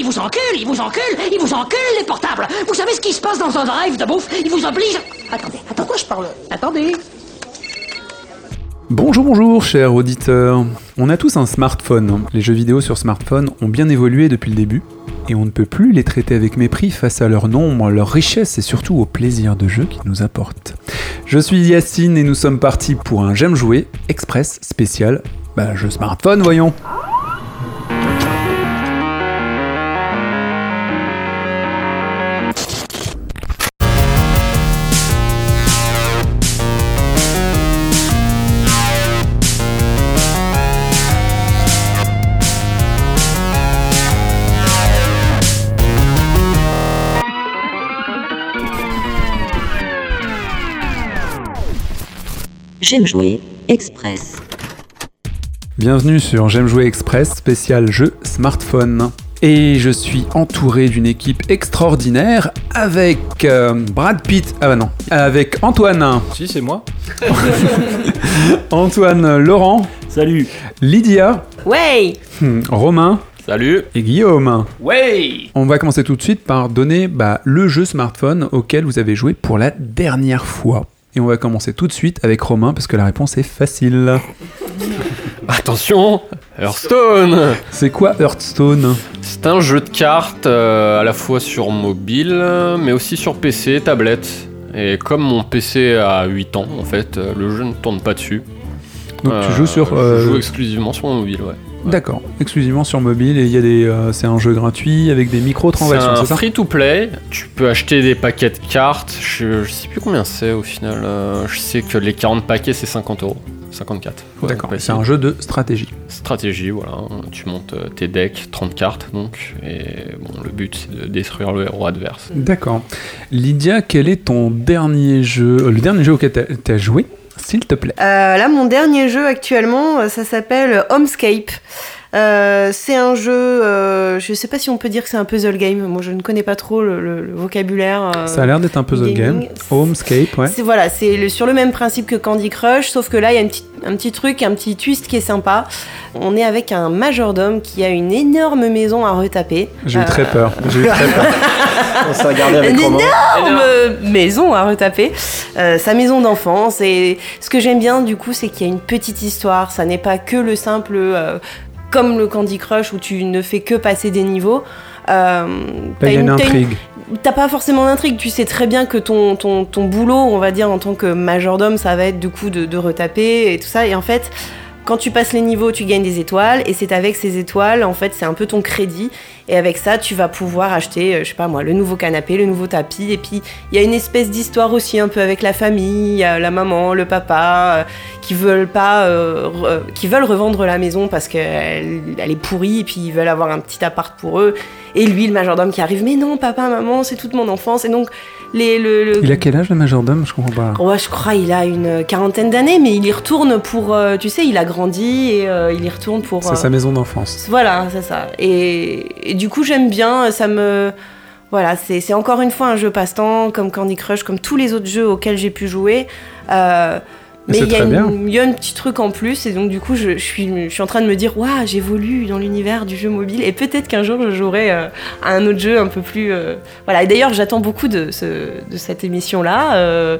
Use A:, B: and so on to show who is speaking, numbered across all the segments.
A: Ils vous enculent, ils vous enculent, ils vous enculent les portables. Vous savez ce qui se passe dans un drive de bouffe? Ils vous obligent. Attendez, attends quoi je parle? Attendez.
B: Bonjour, bonjour, chers auditeurs. On a tous un smartphone. Les jeux vidéo sur smartphone ont bien évolué depuis le début, et on ne peut plus les traiter avec mépris face à leur nombre, leur richesse et surtout au plaisir de jeu qu'ils nous apportent. Je suis Yacine et nous sommes partis pour un J'aime jouer express spécial. Bah, jeu smartphone, voyons.
C: J'aime jouer Express.
B: Bienvenue sur J'aime jouer express spécial jeu smartphone. Et je suis entouré d'une équipe extraordinaire avec euh, Brad Pitt. Ah bah non. Avec Antoine.
D: Si, c'est moi.
B: Antoine Laurent.
D: Salut.
B: Lydia.
E: Ouais
B: hmm, Romain.
D: Salut.
B: Et Guillaume.
D: Ouais.
B: On va commencer tout de suite par donner bah, le jeu smartphone auquel vous avez joué pour la dernière fois. Et on va commencer tout de suite avec Romain parce que la réponse est facile.
D: Attention, Hearthstone.
B: C'est quoi Hearthstone?
D: C'est un jeu de cartes euh, à la fois sur mobile, mais aussi sur PC, tablette. Et comme mon PC a 8 ans, en fait, euh, le jeu ne tourne pas dessus.
B: Donc tu joues sur.
D: Je
B: euh,
D: joue exclusivement sur mon mobile, ouais.
B: D'accord, exclusivement sur mobile et il y a des, euh, c'est un jeu gratuit avec des micro-transactions,
D: un
B: c'est ça?
D: free to play. Tu peux acheter des paquets de cartes. Je, je sais plus combien c'est au final. Euh, je sais que les 40 paquets c'est 50 euros. 54. Faut
B: D'accord, c'est un jeu de stratégie.
D: Stratégie, voilà. Tu montes euh, tes decks, 30 cartes donc. Et bon, le but c'est de détruire le héros adverse.
B: D'accord. Lydia, quel est ton dernier jeu, le dernier jeu auquel t'as- t'as joué, s'il te plaît
E: Euh, Là, mon dernier jeu actuellement, euh, ça s'appelle Homescape. Euh, c'est un jeu, euh, je sais pas si on peut dire que c'est un puzzle game. Moi, je ne connais pas trop le, le- le vocabulaire. euh,
B: Ça a l'air d'être un puzzle game. Homescape, ouais.
E: C'est voilà, c'est sur le même principe que Candy Crush, sauf que là il y a une petite- un petit truc, un petit twist qui est sympa. On est avec un majordome qui a une énorme maison à retaper.
B: J'ai eu très peur. J'ai eu très peur.
F: On s'est regardé avec
E: Une
F: Romain.
E: énorme maison à retaper, euh, sa maison d'enfance. Et ce que j'aime bien du coup, c'est qu'il y a une petite histoire. Ça n'est pas que le simple, euh, comme le Candy Crush où tu ne fais que passer des niveaux. Euh, t'as
B: une intrigue.
E: Pas forcément d'intrigue, tu sais très bien que ton, ton, ton boulot, on va dire, en tant que majordome, ça va être du coup de, de retaper et tout ça. Et en fait, quand tu passes les niveaux, tu gagnes des étoiles, et c'est avec ces étoiles, en fait, c'est un peu ton crédit. Et avec ça, tu vas pouvoir acheter, euh, je sais pas moi, le nouveau canapé, le nouveau tapis. Et puis, il y a une espèce d'histoire aussi un peu avec la famille, la maman, le papa, euh, qui veulent pas, euh, revendre la maison parce qu'elle elle est pourrie, et puis ils veulent avoir un petit appart pour eux. Et lui, le majordome qui arrive, mais non, papa, maman, c'est toute mon enfance. Et donc, les, le, le-
B: Il a quel âge le majordome? Je comprends pas.
E: Ouais, je crois il a une quarantaine d'années, mais il y retourne pour, euh, tu sais, il a grandi et euh, il y retourne pour.
B: C'est
E: euh,
B: sa maison d'enfance.
E: Voilà, c'est ça. Et, et du coup, j'aime bien, ça me. Voilà, c'est c'est encore une fois un jeu passe-temps, comme Candy Crush, comme tous les autres jeux auxquels j'ai pu jouer.
B: Mais
E: il y, a y un petit truc en plus, et donc du coup, je, je suis, je suis en train de me dire, waouh, j'évolue dans l'univers du jeu mobile, et peut-être qu'un jour je jouerai euh, à un autre jeu un peu plus. euh, Voilà, et d'ailleurs, j'attends beaucoup de, ce, de cette émission-là euh,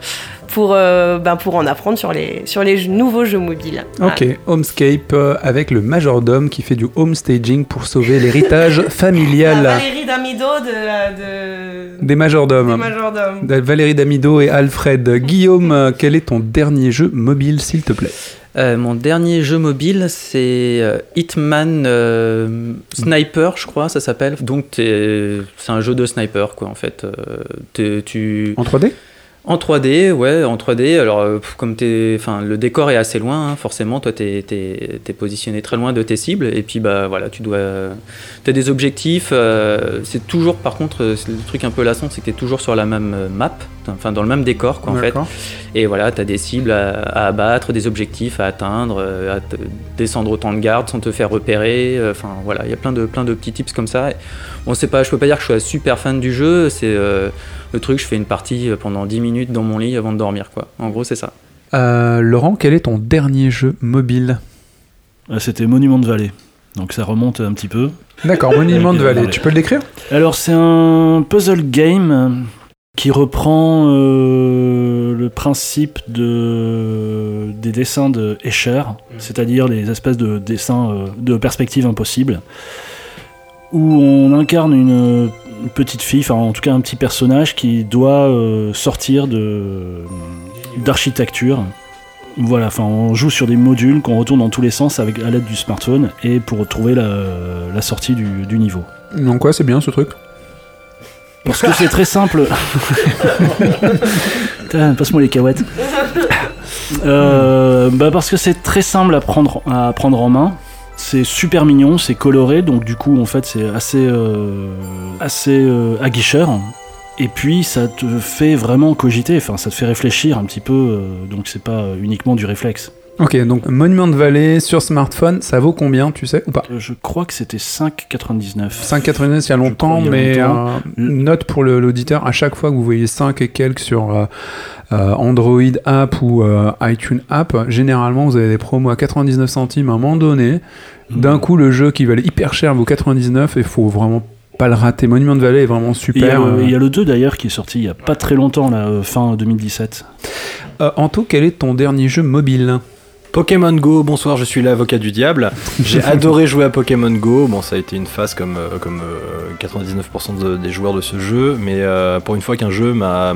E: pour, euh, ben, pour en apprendre sur les, sur les jeux- nouveaux jeux mobiles.
B: Ok, Homescape euh, avec le majordome qui fait du homestaging pour sauver l'héritage
E: Ah,
B: familial
E: Valérie Damido de, de,
B: des majordomes.
E: des majordomes.
B: De Valérie Damido et Alfred. Guillaume, euh, quel est ton dernier jeu mobile, s'il te plaît?
F: Euh, mon dernier jeu mobile, c'est euh, Hitman euh, Sniper, je crois, ça s'appelle. Donc, c'est un jeu de sniper, quoi, en fait. Euh, tu...
B: En 3D
F: En 3D, ouais, en 3D. Alors, euh, comme t'es, enfin, le décor est assez loin, hein, forcément. Toi, t'es, t'es, t'es positionné très loin de tes cibles, et puis bah voilà, tu dois, t'as des objectifs. euh, c'est toujours, par contre, euh, c'est le truc un peu lassant, c'est que t'es toujours sur la même euh, map, enfin dans le même décor, quoi, en fait. Et voilà, t'as des cibles à, à abattre, des objectifs à atteindre, euh, à te- descendre autant de gardes sans te faire repérer. euh, Enfin voilà, il y a plein de plein de petits tips comme ça. Bon, c'est pas, je peux pas dire que je sois super fan du jeu. C'est euh, le truc, je fais une partie euh, pendant 10 minutes dans mon lit avant de dormir, quoi. En gros, c'est ça.
B: Euh, Laurent, quel est ton dernier jeu mobile
G: Euh, C'était Monument de Vallée. Donc ça remonte un petit peu.
B: D'accord, Monument de Vallée, tu peux le décrire?
G: Alors c'est un puzzle game qui reprend euh, le principe de, des dessins de Escher, c'est-à-dire les espèces de dessins euh, de perspective impossible, où on incarne une, une petite fille, enfin en tout cas un petit personnage qui doit euh, sortir de d'architecture. Voilà, enfin on joue sur des modules qu'on retourne dans tous les sens avec à l'aide du smartphone et pour trouver la, la sortie du, du niveau.
B: Donc quoi, c'est bien ce truc?
G: Parce que c'est très simple. Passe-moi les cahuètes. Euh, bah parce que c'est très simple à prendre, à prendre en main. C'est super mignon, c'est coloré, donc du coup en fait c'est assez, euh, assez euh, aguicheur. Et puis ça te fait vraiment cogiter, enfin ça te fait réfléchir un petit peu, euh, donc c'est pas uniquement du réflexe.
B: Ok, donc Monument de Vallée sur smartphone, ça vaut combien, tu sais, ou pas
G: Je crois que c'était 5,99.
B: 5,99 il y a longtemps,
G: il y a
B: mais
G: longtemps.
B: euh, note pour l'auditeur, à chaque fois que vous voyez 5 et quelques sur euh, Android App ou euh, iTunes App, généralement vous avez des promos à 99 centimes à un moment donné. D'un coup, le jeu qui valait hyper cher vaut 99 et faut vraiment pas le rater. Monument de Vallée est vraiment
G: Il y,
B: super.
G: euh. il y a le 2 d'ailleurs qui est sorti il y a pas très longtemps, là, euh, fin 2017.
B: Euh, Anto, quel est ton dernier jeu mobile?
H: Pokémon Go, bonsoir, je suis l'avocat du diable. J'ai adoré jouer à Pokémon Go. Bon, ça a été une phase comme, euh, comme euh, 99% de- des joueurs de ce jeu, mais euh, pour une fois qu'un jeu m'a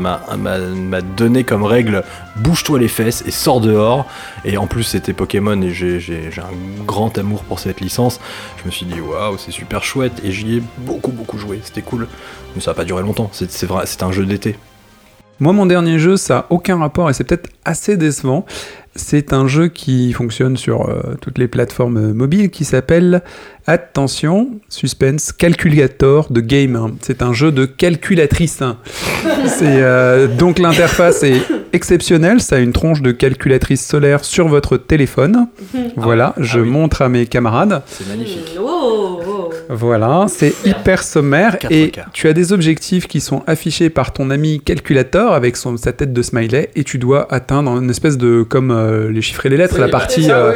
H: donné comme règle bouge-toi les fesses et sors dehors. Et en plus, c'était Pokémon et j'ai un grand amour pour cette licence. Je me suis dit, waouh, c'est super chouette. Et j'y ai beaucoup, beaucoup joué. C'était cool. Mais ça n'a pas duré longtemps. C'est c'est vrai, c'est un jeu d'été.
B: Moi, mon dernier jeu, ça n'a aucun rapport et c'est peut-être assez décevant. C'est un jeu qui fonctionne sur euh, toutes les plateformes mobiles qui s'appelle, attention, suspense, Calculator de Game. C'est un jeu de calculatrice. hein. C'est, euh, donc l'interface est exceptionnelle. Ça a une tronche de calculatrice solaire sur votre téléphone. Voilà, je
H: Ah oui.
B: montre à mes camarades.
H: C'est magnifique.
E: Oh, oh.
B: Voilà, c'est hyper sommaire
H: 4K.
B: et tu as des objectifs qui sont affichés par ton ami calculateur avec son, sa tête de smiley et tu dois atteindre une espèce de comme euh, les chiffres et les lettres, la partie. euh,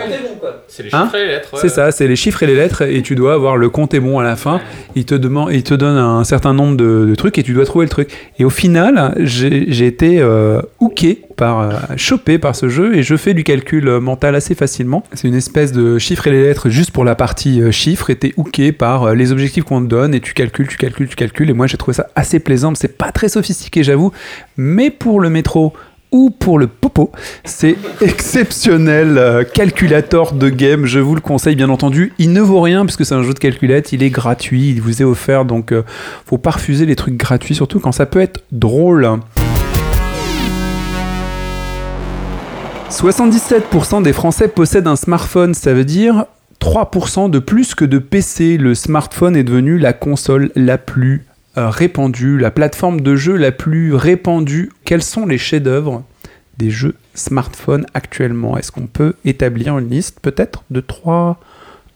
D: C'est les
B: Hein
D: chiffres et les lettres. ouais.
B: c'est ça, c'est les chiffres et les lettres et tu dois avoir le compte est bon à la fin. Il te demande, il te donne un certain nombre de, trucs et tu dois trouver le truc. Et au final, j'ai été euh, hooké par, euh, chopé par ce jeu et je fais du calcul euh, mental assez facilement. C'est une espèce de chiffres et les lettres juste pour la partie euh, chiffres et t'es hooké par les objectifs qu'on te donne et tu calcules, tu calcules, tu calcules. Et moi j'ai trouvé ça assez plaisant. C'est pas très sophistiqué, j'avoue, mais pour le métro ou pour le popo. C'est exceptionnel. euh, calculator de game, je vous le conseille bien entendu. Il ne vaut rien puisque c'est un jeu de calculette, il est gratuit, il vous est offert donc euh, faut pas refuser les trucs gratuits surtout quand ça peut être drôle. 77% des Français possèdent un smartphone, ça veut dire 3% de plus que de PC. Le smartphone est devenu la console la plus répandue, la plateforme de jeu la plus répandue. Quels sont les chefs-d'œuvre des jeux smartphone actuellement? Est-ce qu'on peut établir une liste peut-être de trois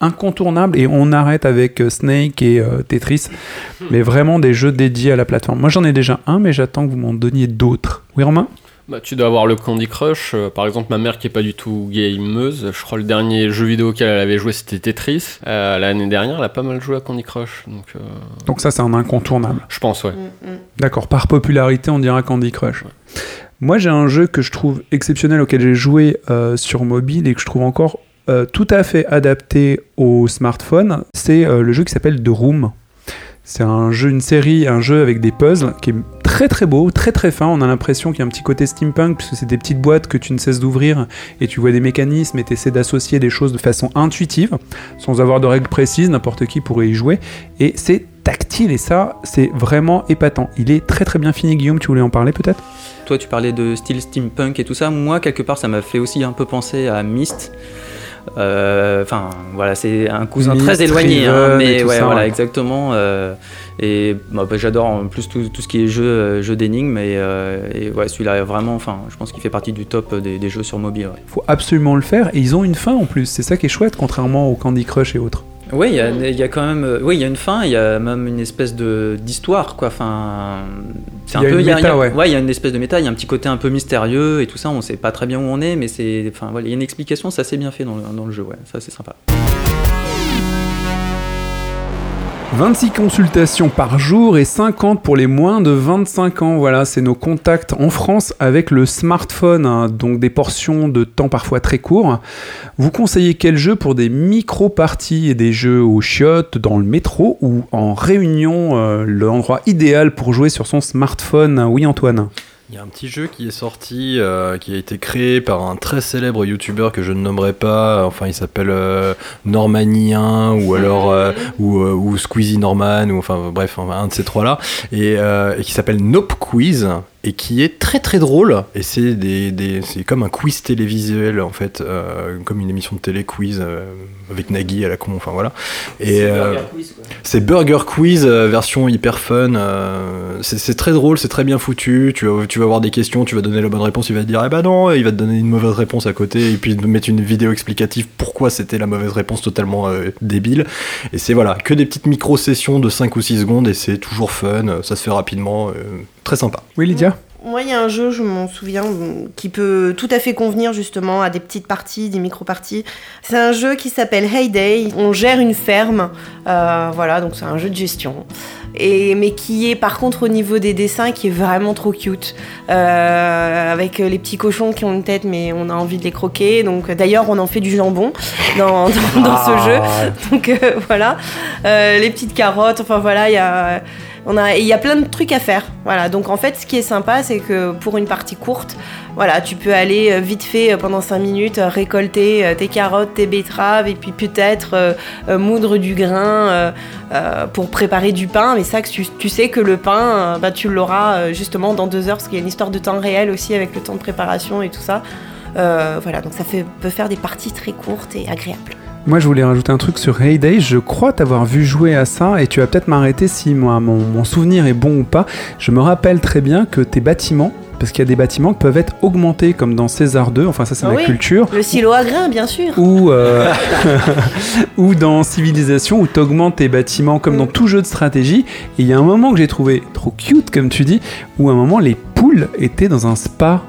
B: incontournables? Et on arrête avec euh, Snake et euh, Tetris, mais vraiment des jeux dédiés à la plateforme. Moi j'en ai déjà un, mais j'attends que vous m'en donniez d'autres. Oui Romain?
D: Bah, tu dois avoir le Candy Crush. euh, par exemple, ma mère qui est pas du tout gameuse, je crois le dernier jeu vidéo auquel elle avait joué c'était Tetris. Euh, L'année dernière, elle a pas mal joué à Candy Crush. Donc, euh,
B: Donc ça c'est un incontournable.
D: je pense, ouais.
E: Mm, mm.
B: D'accord, par popularité, on dira Candy Crush. Moi, j'ai un jeu que je trouve exceptionnel auquel j'ai joué euh, sur mobile et que je trouve encore euh, tout à fait adapté au smartphone. C'est euh, le jeu qui s'appelle The Room. C'est un jeu, une série, un jeu avec des puzzles qui est très très beau, très très fin. On a l'impression qu'il y a un petit côté steampunk puisque c'est des petites boîtes que tu ne cesses d'ouvrir et tu vois des mécanismes et tu essaies d'associer des choses de façon intuitive sans avoir de règles précises. N'importe qui pourrait y jouer et c'est tactile et ça c'est vraiment épatant. Il est très très bien fini. Guillaume, tu voulais en parler peut-être?
F: Toi, tu parlais de style steampunk et tout ça. Moi, quelque part, ça m'a fait aussi un peu penser à Myst. Euh, Enfin, voilà, c'est un cousin très éloigné, hein, mais
B: tout
F: ouais,
B: ça,
F: voilà,
B: ouais.
F: exactement. euh, et bah, bah, j'adore en plus tout, tout ce qui est jeu, euh, jeu d'énigmes. Et, et ouais, celui-là, vraiment, enfin, je pense qu'il fait partie du top des, des jeux sur mobile. ouais.
B: faut absolument le faire et ils ont une fin en plus. C'est ça qui est chouette contrairement au Candy Crush et autres.
F: Oui, il y, a- il y a quand même, euh, oui, il y a une fin, il y a même une espèce de d'histoire, quoi. Enfin, c'est un
B: Il y a
F: peu,
B: une
F: y a-
B: méta,
F: il y a-
B: ouais.
F: il y a une espèce de méta, il y a un petit côté un peu mystérieux et tout ça. On sait pas très bien où on est, mais c'est, enfin, voilà, il y a une explication, c'est assez bien fait dans le, dans le jeu, ouais. Ça, c'est sympa.
B: 26 consultations par jour et 50 pour les moins de 25 ans. Voilà, c'est nos contacts en France avec le smartphone, hein, donc des portions de temps parfois très courts. Vous conseillez quel jeu pour des micro-parties et des jeux aux chiottes, dans le métro ou en réunion, euh, l'endroit idéal pour jouer sur son smartphone? Oui, Antoine
H: Il y a un petit jeu qui est sorti, euh, qui a été créé par un très célèbre youtubeur que je ne nommerai pas. Enfin, il s'appelle euh, Normanien ou alors euh, ou, ou Squeezie Norman ou enfin bref un de ces trois là et, et qui s'appelle Nope Quiz et qui est très très drôle et c'est des, des- c'est comme un quiz télévisuel en fait euh, comme une émission de télé quiz euh, avec Nagui à la con enfin voilà et euh, c'est Burger Quiz euh, version hyper fun. euh, c'est c'est très drôle, c'est très bien foutu. Tu vas, tu vas avoir des questions, tu vas donner la bonne réponse, il va te dire eh ben non, il va te donner une mauvaise réponse à côté et puis te mettre une vidéo explicative pourquoi c'était la mauvaise réponse totalement euh, débile. Et c'est voilà, que des petites micro-sessions de 5 ou 6 secondes et c'est toujours fun, euh, ça se fait rapidement, euh, très sympa.
B: Oui, Lydia?
E: Moi, il y a un jeu, je m'en souviens, qui peut tout à fait convenir justement à des petites parties, des micro-parties. C'est un jeu qui s'appelle Heyday. On gère une ferme, euh, voilà, donc c'est un jeu de gestion. Et, mais qui est par contre au niveau des dessins qui est vraiment trop cute Euh, avec les petits cochons qui ont une tête mais on a envie de les croquer donc d'ailleurs on en fait du jambon dans, dans, dans ce jeu donc euh, voilà Euh, les petites carottes enfin voilà il y a il y a plein de trucs à faire. Voilà. Donc en fait, ce qui est sympa, c'est que pour une partie courte, voilà, tu peux aller euh, vite fait euh, pendant 5 minutes euh, récolter tes carottes, tes betteraves et puis peut-être moudre du grain pour préparer du pain. Mais ça, tu, tu sais que le pain, bah, tu l'auras justement dans deux heures parce qu'il y a une histoire de temps réel aussi avec le temps de préparation et tout ça. Voilà, donc ça peut faire des parties très courtes et agréables.
B: Moi, je voulais rajouter un truc sur Heyday. Je crois t'avoir vu jouer à ça et tu vas peut-être m'arrêter si moi, mon, mon souvenir est bon ou pas. Je me rappelle très bien que tes bâtiments, parce qu'il y a des bâtiments qui peuvent être augmentés comme dans César 2, enfin ça c'est
E: Ah
B: ma
E: oui.
B: culture,
E: Le silo à grains, bien sûr.
B: ou, euh, ou dans Civilisation où tu augmentes tes bâtiments comme dans tout jeu de stratégie. Et il y a un moment que j'ai trouvé trop cute, comme tu dis, où à un moment les poules étaient dans un spa.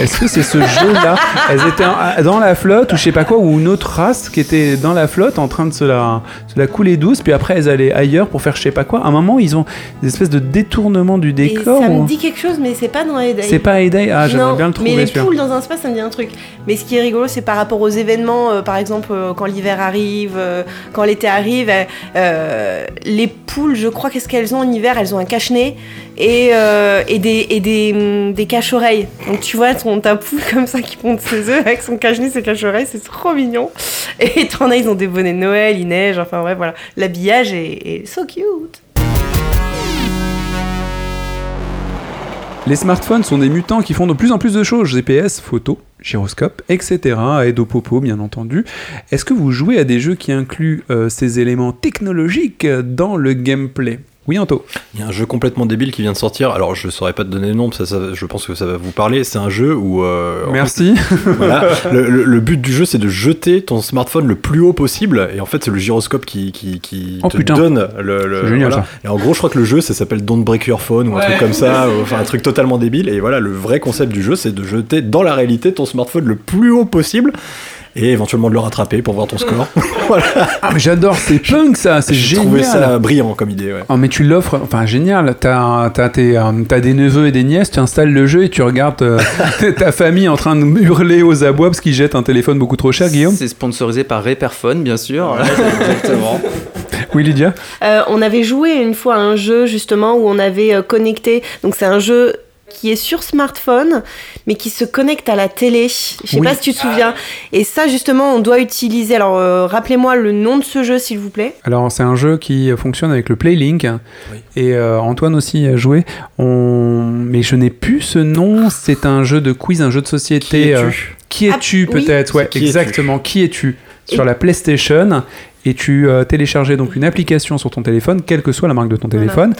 B: Est-ce que c'est ce jeu-là Elles étaient en- dans la flotte ou je sais pas quoi, ou une autre race qui était dans la flotte en train de se la, se la couler douce, puis après elles allaient ailleurs pour faire je sais pas quoi. À un moment, ils ont des espèces de détournement du
E: Et
B: décor.
E: ça
B: ou-
E: me dit quelque chose, mais c'est pas dans Heyday.
B: C'est pas Heyday Ah, j'aimerais bien le trouver
E: Mais les poules dans un spa, ça me dit un truc. Mais ce qui est rigolo, c'est par rapport aux événements, euh, par exemple, euh, quand l'hiver arrive, euh, quand l'été arrive, les poules, je crois, qu'est-ce qu'elles ont en hiver? Elles ont un cache-nez et, euh, et des, et des, hum, des cache-oreilles. Donc tu vois, ton, ta poule comme ça qui ponde ses œufs avec son cache-nez, ses cache-oreilles, c'est trop mignon. Et t'en as, ils ont des bonnets de Noël, il neige, enfin ouais, voilà. L'habillage est, so cute.
B: Les smartphones sont des mutants qui font de plus en plus de choses, GPS, photos, gyroscope, etc. Aide au bien entendu. Est-ce que vous jouez à des jeux qui incluent euh, ces éléments technologiques dans le gameplay? Oui, Anto.
H: Il y a un jeu complètement débile qui vient de sortir. Alors, je saurais pas te donner le nom, ça, ça- je pense que ça va vous parler. C'est un jeu où. euh, en
B: Merci.
H: voilà. Le, le- le but du jeu, c'est de jeter ton smartphone le plus haut possible. Et en fait, c'est le gyroscope qui, qui, qui
B: Oh,
H: te
B: putain.
H: donne le.
B: génial,
H: voilà. Et en gros, je crois que le jeu, ça s'appelle Don't Break Your Phone ou un truc comme ça. ou- Enfin, un truc totalement débile. Et voilà, le vrai concept du jeu, c'est de jeter dans la réalité ton smartphone le plus haut possible. Et éventuellement de le rattraper pour voir ton score.
B: Ah, mais j'adore, c'est punk ça, c'est
H: J'ai
B: génial.
H: trouvé ça brillant comme idée. Ouais.
B: Oh, mais tu l'offres, enfin génial, t'as t'as tes, euh, des neveux et des nièces, tu installes le jeu et tu regardes euh, ta famille en train de hurler aux abois parce qu'ils jettent un téléphone beaucoup trop cher, Guillaume.
F: C'est sponsorisé par Reperphone, bien sûr. Exactement.
B: Oui, Lydia?
E: Euh, on avait joué une fois à un jeu justement où on avait connecté. Donc c'est un jeu qui est sur smartphone, mais qui se connecte à la télé. Je sais
B: Oui.
E: pas si tu te souviens. Et ça justement, on doit utiliser. Alors euh, rappelez-moi le nom de ce jeu, s'il vous plaît.
B: Alors c'est un jeu qui fonctionne avec le Playlink et euh, Antoine aussi a joué. On... Mais je n'ai plus ce nom. C'est un jeu de quiz, un jeu de société.
H: Qui es-tu
B: euh, Qui
E: Ah,
B: es-tu
E: oui.
B: peut-être? Ouais,
H: Qui es-tu
B: exactement. Qui es-tu? Sur
E: Et-
B: la PlayStation et tu euh, téléchargeais donc une application sur ton téléphone, quelle que soit la marque de ton
E: Voilà.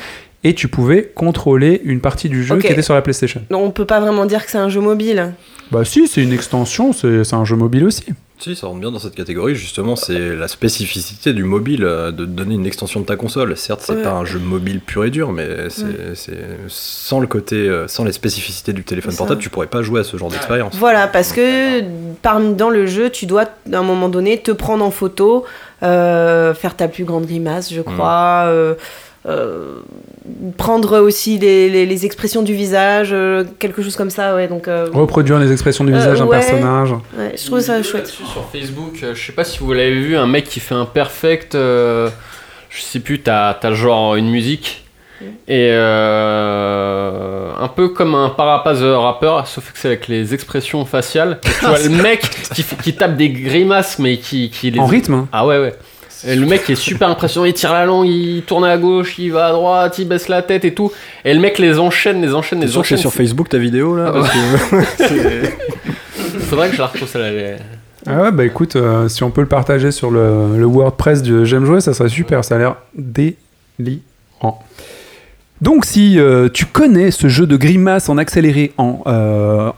B: Et tu pouvais contrôler une partie du jeu qui était sur la PlayStation.
E: Non, on peut pas vraiment dire que c'est un jeu mobile.
B: Bah si, c'est une extension, c'est un jeu mobile aussi.
H: Si, ça rentre bien dans cette catégorie, justement, c'est la spécificité du mobile, euh, de donner une extension de ta console. Certes, c'est
E: Ouais.
H: pas un jeu mobile pur et dur, mais c'est,
E: Ouais.
H: sans le côté, euh, sans les spécificités du téléphone portable, tu pourrais pas jouer à ce genre d'expérience.
E: Voilà, parce que parmi dans le jeu, tu dois à un moment donné te prendre en photo, euh, faire ta plus grande grimace, je crois. euh, euh, prendre aussi les, les- les expressions du visage, euh, quelque chose comme ça, ouais. Donc, euh,
B: Reproduire les expressions du
E: Euh,
B: visage d'un
E: ouais.
B: personnage.
E: ouais, je trouve ça chouette.
D: Sur Facebook, euh, je sais pas si vous l'avez vu, un mec qui fait un perfect, euh, je sais plus, t'as as genre une musique. Et euh, un peu comme un parapaz rappeur, sauf que c'est avec les expressions faciales. Tu vois le mec qui, qui tape des grimaces, mais qui, qui les.
B: En rythme hein.
D: Ah ouais, ouais. Et le mec est super impressionnant, il tire la langue, il tourne à gauche, il va à droite, il baisse la tête et tout. Et le mec les enchaîne, les enchaîne, les
H: sûr que c'est
D: enchaîne.
H: sur Facebook ta vidéo là
D: Ah
H: Parce que-
D: Faudrait que je la retrouve celle-là.
B: Ah ouais, bah écoute, euh, si on peut le partager sur le, le WordPress de J'aime jouer, ça serait super. Ça a l'air délirant. Donc, si euh, tu connais ce jeu de grimace en accéléré en, euh,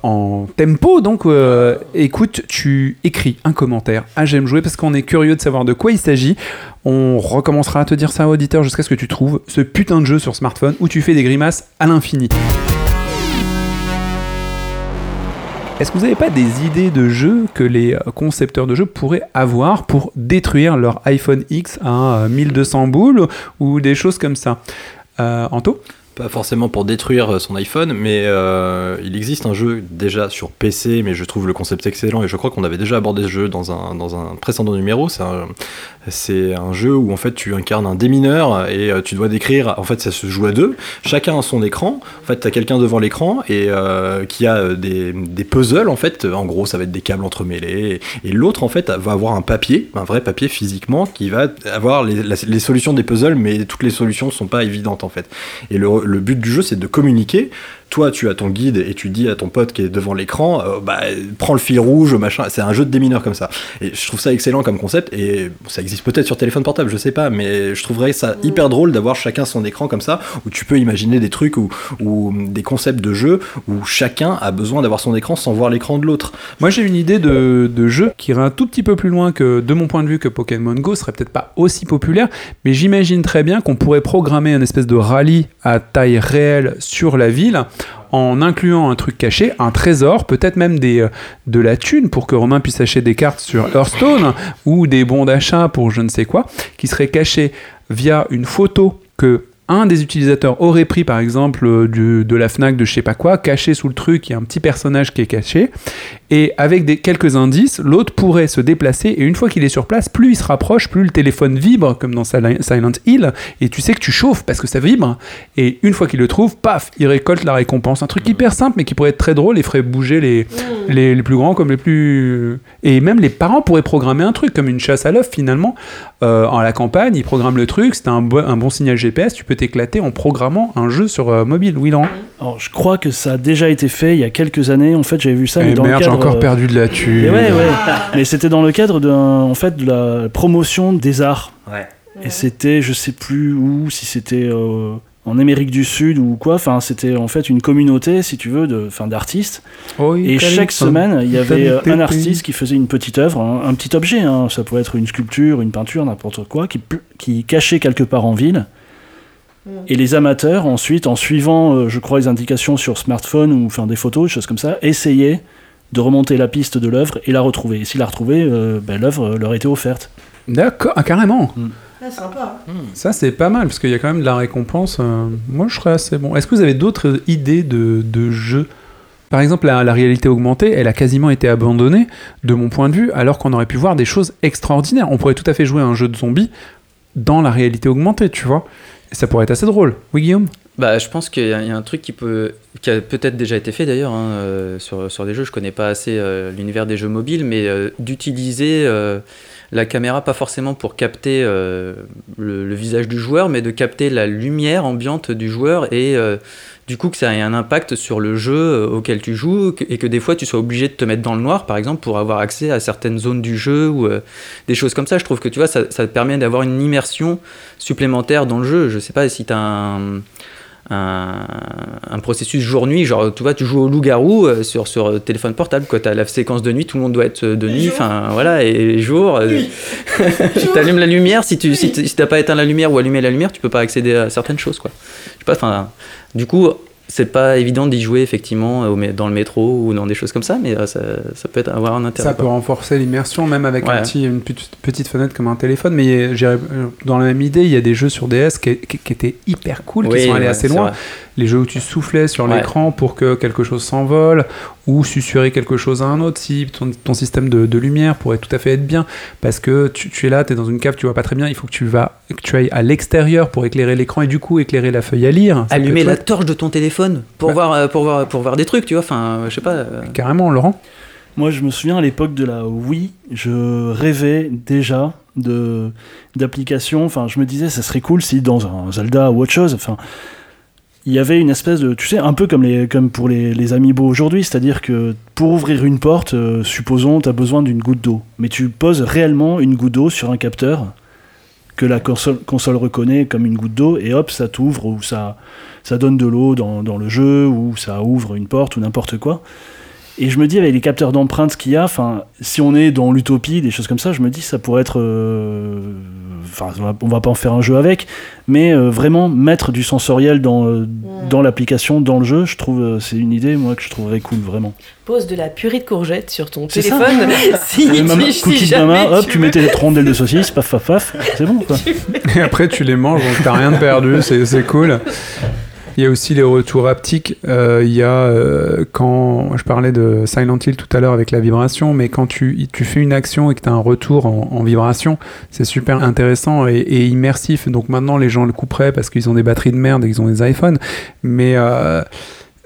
B: tempo, donc euh, écoute, tu écris un commentaire à J'aime jouer parce qu'on est curieux de savoir de quoi il s'agit. On recommencera à te dire ça, auditeur, jusqu'à ce que tu trouves ce putain de jeu sur smartphone où tu fais des grimaces à l'infini. Est-ce que vous n'avez pas des idées de jeux que les concepteurs de jeux pourraient avoir pour détruire leur iPhone X à euh, 1200 boules ou des choses comme ça? Anto
H: Pas forcément pour détruire euh, son iPhone, mais euh, il existe un jeu déjà sur PC, mais je trouve le concept excellent et je crois qu'on avait déjà abordé ce jeu dans un, dans un précédent numéro. C'est un, c'est un jeu où en fait tu incarnes un démineur et euh, tu dois décrire. En fait, ça se joue à deux. Chacun a son écran. En fait, t'as quelqu'un devant l'écran et euh, qui a euh, des, puzzles. En fait, en gros, ça va être des câbles entremêlés et, l'autre en fait va avoir un papier, un vrai papier physiquement, qui va avoir les, solutions des puzzles, mais toutes les solutions sont pas évidentes en fait. Et le but du jeu, c'est de communiquer. Toi, tu as ton guide et tu dis à ton pote qui est devant l'écran, euh, bah, prends le fil rouge, machin. C'est un jeu de démineur comme ça. Et je trouve ça excellent comme concept. Et ça existe peut-être sur téléphone portable, je sais pas, mais je trouverais ça hyper drôle d'avoir chacun son écran comme ça, où tu peux imaginer des trucs ou, ou des concepts de jeu où chacun a besoin d'avoir son écran sans voir l'écran de l'autre.
B: Moi j'ai une idée de, de jeu qui irait un tout petit peu plus loin que, de mon point de vue, que Pokémon Go, serait peut-être pas aussi populaire, mais j'imagine très bien qu'on pourrait programmer un espèce de rallye à taille réelle sur la ville en incluant un truc caché, un trésor, peut-être même euh, de la thune pour que Romain puisse acheter des cartes sur Hearthstone ou des bons d'achat pour je ne sais quoi, qui seraient cachés via une photo que un des utilisateurs aurait pris par exemple euh, de la Fnac de je sais pas quoi, caché sous le truc, il y a un petit personnage qui est caché, et avec des, quelques indices, l'autre pourrait se déplacer, et une fois qu'il est sur place, plus il se rapproche, plus le téléphone vibre, comme dans Sil- Silent Hill, et tu sais que tu chauffes parce que ça vibre, et une fois qu'il le trouve, paf, il récolte la récompense. Un truc hyper simple, mais qui pourrait être très drôle et ferait bouger les, les, les plus grands comme les plus... Et même les parents pourraient programmer un truc, comme une chasse à l'œuf finalement, euh, en la campagne, ils programment le truc, c'est un, bo- un bon signal GPS, tu peux t'éclater en programmant un jeu sur euh, mobile, oui, Laurent
G: Alors, je crois que ça a déjà été fait il y a quelques années. En fait, j'avais vu ça, mais
B: Eh
G: dans
B: merde,
G: le cadre.
B: Encore
G: euh,
B: perdu de la thune.
G: mais ouais, ouais. Mais c'était dans le cadre d'un, en fait, de la promotion des arts. Et c'était, je sais plus où, si c'était euh, en Amérique du Sud ou quoi. Enfin, c'était en fait une communauté, si tu veux, de, enfin, d'artistes.
B: Oh,
G: Et chaque semaine, il y avait euh, un artiste qui faisait une petite œuvre, un, un petit objet. hein. Ça pouvait être une sculpture, une peinture, n'importe quoi, qui, cachait quelque part en ville. Et les amateurs, ensuite, en suivant, euh, je crois, les indications sur smartphone ou enfin des photos, des choses comme ça, essayaient de remonter la piste de l'œuvre et la retrouver. Et s'ils la retrouvaient, euh, ben, l'œuvre leur était offerte.
B: D'accord, ah, carrément.
E: Ah, sympa.
B: Ça, c'est pas mal, parce qu'il y a quand même de la récompense. euh, Moi, je serais assez bon. Est-ce que vous avez d'autres idées de, de jeux? Par exemple, la, la réalité augmentée, elle a quasiment été abandonnée, de mon point de vue, alors qu'on aurait pu voir des choses extraordinaires. On pourrait tout à fait jouer à un jeu de zombies dans la réalité augmentée, tu vois. Et ça pourrait être assez drôle. Oui, Guillaume?
F: Bah, je pense qu'il y, a un truc qui peut, qui a peut-être déjà été fait d'ailleurs hein, euh, sur, sur des jeux. Je connais pas assez euh, l'univers des jeux mobiles, mais euh, d'utiliser la caméra pas forcément pour capter le, visage du joueur, mais de capter la lumière ambiante du joueur et du coup que ça ait un impact sur le jeu auquel tu joues et que des fois tu sois obligé de te mettre dans le noir par exemple pour avoir accès à certaines zones du jeu ou des choses comme ça. Je trouve que tu vois ça, ça te permet d'avoir une immersion supplémentaire dans le jeu. Je sais pas si tu as un un, un processus jour-nuit. Genre, tu vois, tu joues au loup-garou euh, sur, sur euh, téléphone portable. Quand tu as la séquence de nuit, tout le monde doit être euh, de nuit. Enfin, voilà, et jour. euh, tu allumes la lumière. Si tu si, t- si t'as pas éteint la lumière ou allumé la lumière, tu peux pas accéder à certaines choses, quoi. Je sais pas, enfin. Du coup, c'est pas évident d'y jouer effectivement mé- dans le métro ou dans des choses comme ça, mais euh, ça, ça peut être, avoir un intérêt.
B: Ça peut renforcer l'immersion, même avec un petit, une petite, fenêtre comme un téléphone. Mais j'irais- dans la même idée, il y a des jeux sur DS qui, qui- qui étaient hyper cool, qui sont allés
F: ouais,
B: assez loin. Les jeux où tu soufflais sur
F: Ouais.
B: l'écran pour que quelque chose s'envole ou susurrer quelque chose à un autre. Si ton, ton système de, de lumière pourrait tout à fait être bien, parce que tu, tu es là, tu es dans une cave, tu vois pas très bien. Il faut que tu vas, que tu ailles à l'extérieur pour éclairer l'écran et du coup éclairer la feuille à lire.
F: Allumer la torche de ton téléphone pour,
B: Bah.
F: voir, euh, pour, voir, pour voir des trucs, tu vois. Enfin, je sais pas. euh,
B: Carrément, Laurent?
G: Moi, je me souviens à l'époque de la Wii, je rêvais déjà de d'applications. Enfin, je me disais, ça serait cool si dans un Zelda ou autre chose, enfin, il y avait une espèce de, tu sais, un peu comme les, comme pour les, les amiibo aujourd'hui, c'est-à-dire que pour ouvrir une porte, euh, supposons, tu as besoin d'une goutte d'eau, mais tu poses réellement une goutte d'eau sur un capteur que la console, console reconnaît comme une goutte d'eau et hop, ça t'ouvre ou ça, ça donne de l'eau dans, dans le jeu ou ça ouvre une porte ou n'importe quoi. Et je me dis, avec les capteurs d'empreintes qu'il y a, enfin, si on est dans l'utopie, des choses comme ça, je me dis, ça pourrait être. euh, Enfin, on va- on va pas en faire un jeu avec, mais euh, vraiment mettre du sensoriel dans, euh, dans l'application, dans le jeu, je trouve, euh, c'est une idée, moi, que je trouverais cool, vraiment.
E: Pose de la purée de courgettes sur ton
G: C'est
E: téléphone. si,
G: Et maman-
E: si-
G: de
E: jamais
G: maman, hop,
E: tu
G: tu mettais les rondelles de saucisse, paf, paf, paf, c'est bon, quoi.
B: Et après, tu les manges, donc t'as rien de perdu, c'est c'est cool. Il y a aussi les retours haptiques. Euh, il y a, euh, quand je parlais de Silent Hill tout à l'heure avec la vibration, mais quand tu, tu fais une action et que tu as un retour en, vibration, c'est super intéressant et, et immersif. Donc maintenant, les gens le couperaient parce qu'ils ont des batteries de merde et qu'ils ont des iPhones. Mais. euh,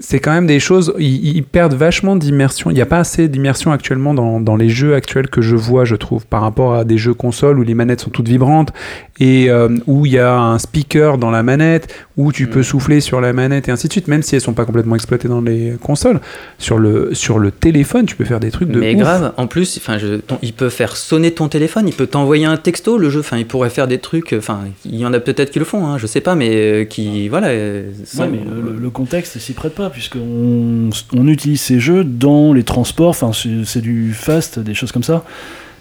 B: c'est quand même des choses, ils, ils perdent vachement d'immersion. Il n'y a pas assez d'immersion actuellement dans, dans les jeux actuels que je vois, je trouve, par rapport à des jeux consoles où les manettes sont toutes vibrantes et euh, où il y a un speaker dans la manette, où tu peux souffler sur la manette et ainsi de suite, même si elles sont pas complètement exploitées dans les consoles. Sur le, sur le téléphone, tu peux faire des trucs de
F: Mais
B: ouf.
F: grave, en plus, enfin, je- ton- il peut faire sonner ton téléphone, il peut t'envoyer un texto, le jeu. Enfin, il pourrait faire des trucs. Enfin, il y en a peut-être qui le font, hein, je sais pas, mais euh, qui, voilà. euh,
G: Ouais, mais le, le contexte s'y prête pas, puisqu'on on utilise ces jeux dans les transports, enfin c'est du fast, des choses comme ça.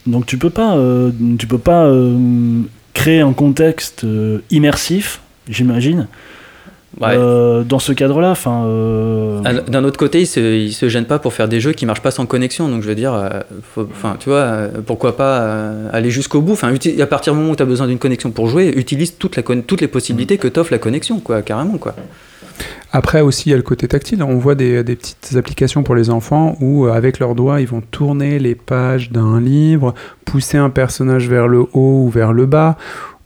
G: Donc tu peux pas, euh, tu peux pas euh, créer un contexte euh, immersif, j'imagine,
F: Ouais.
G: dans ce cadre-là. Enfin,
F: D'un autre côté, ils se, ils se gênent pas pour faire des jeux qui marchent pas sans connexion. Donc je veux dire, enfin, tu vois, pourquoi pas aller jusqu'au bout. Enfin, à partir du moment où tu as besoin d'une connexion pour jouer, utilise toute la con- toutes les possibilités que t'offre la connexion, quoi, carrément, quoi.
B: Après aussi, il y a le côté tactile. On voit des, petites applications pour les enfants où, euh, avec leurs doigts, ils vont tourner les pages d'un livre, pousser un personnage vers le haut ou vers le bas,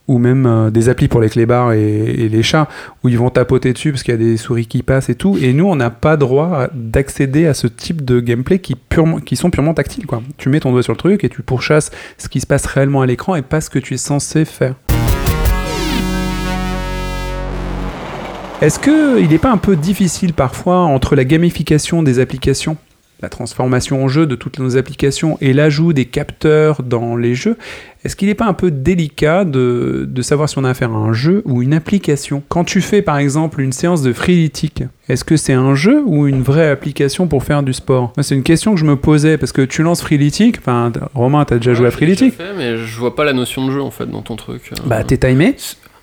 B: ou même euh, des applis pour les clébards et, et les chats, où ils vont tapoter dessus parce qu'il y a des souris qui passent et tout. Et nous, on n'a pas droit d'accéder à ce type de gameplay qui, sont purement tactiles. Tu mets ton doigt sur le truc et tu pourchasses ce qui se passe réellement à l'écran et pas ce que tu es censé faire. Est-ce qu'il n'est pas un peu difficile parfois entre la gamification des applications, la transformation en jeu de toutes nos applications et l'ajout des capteurs dans les jeux? Est-ce qu'il n'est pas un peu délicat de, de savoir si on a affaire à un jeu ou une application? Quand tu fais par exemple une séance de freeletics, est-ce que c'est un jeu ou une vraie application pour faire du sport? C'est une question que je me posais parce que tu lances freeletic, enfin Romain, t'as déjà joué à
D: fait, mais je vois pas la notion de jeu en fait dans ton truc.
B: Bah t'es timé,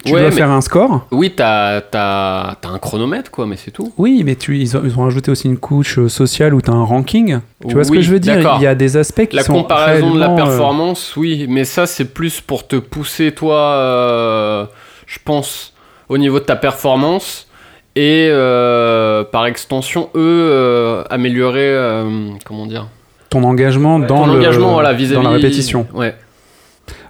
B: tu
D: Ouais,
B: dois faire un score.
D: Oui, t'as t'as- t'as un chronomètre quoi, mais c'est tout.
B: Oui, mais tu, ils, ont, ils ont rajouté aussi une couche euh, sociale où tu as un ranking. Tu vois ce que je veux dire? Il y a des aspects qui
D: La
B: sont
D: comparaison de la
B: euh,
D: performance, oui, mais ça c'est plus pour te pousser toi, euh, je pense, au niveau de ta performance et euh, par extension eux améliorer, comment dire,
B: ton engagement dans,
D: ton
B: le-
D: engagement voilà vis-à-vis
B: dans la répétition.
D: Ouais.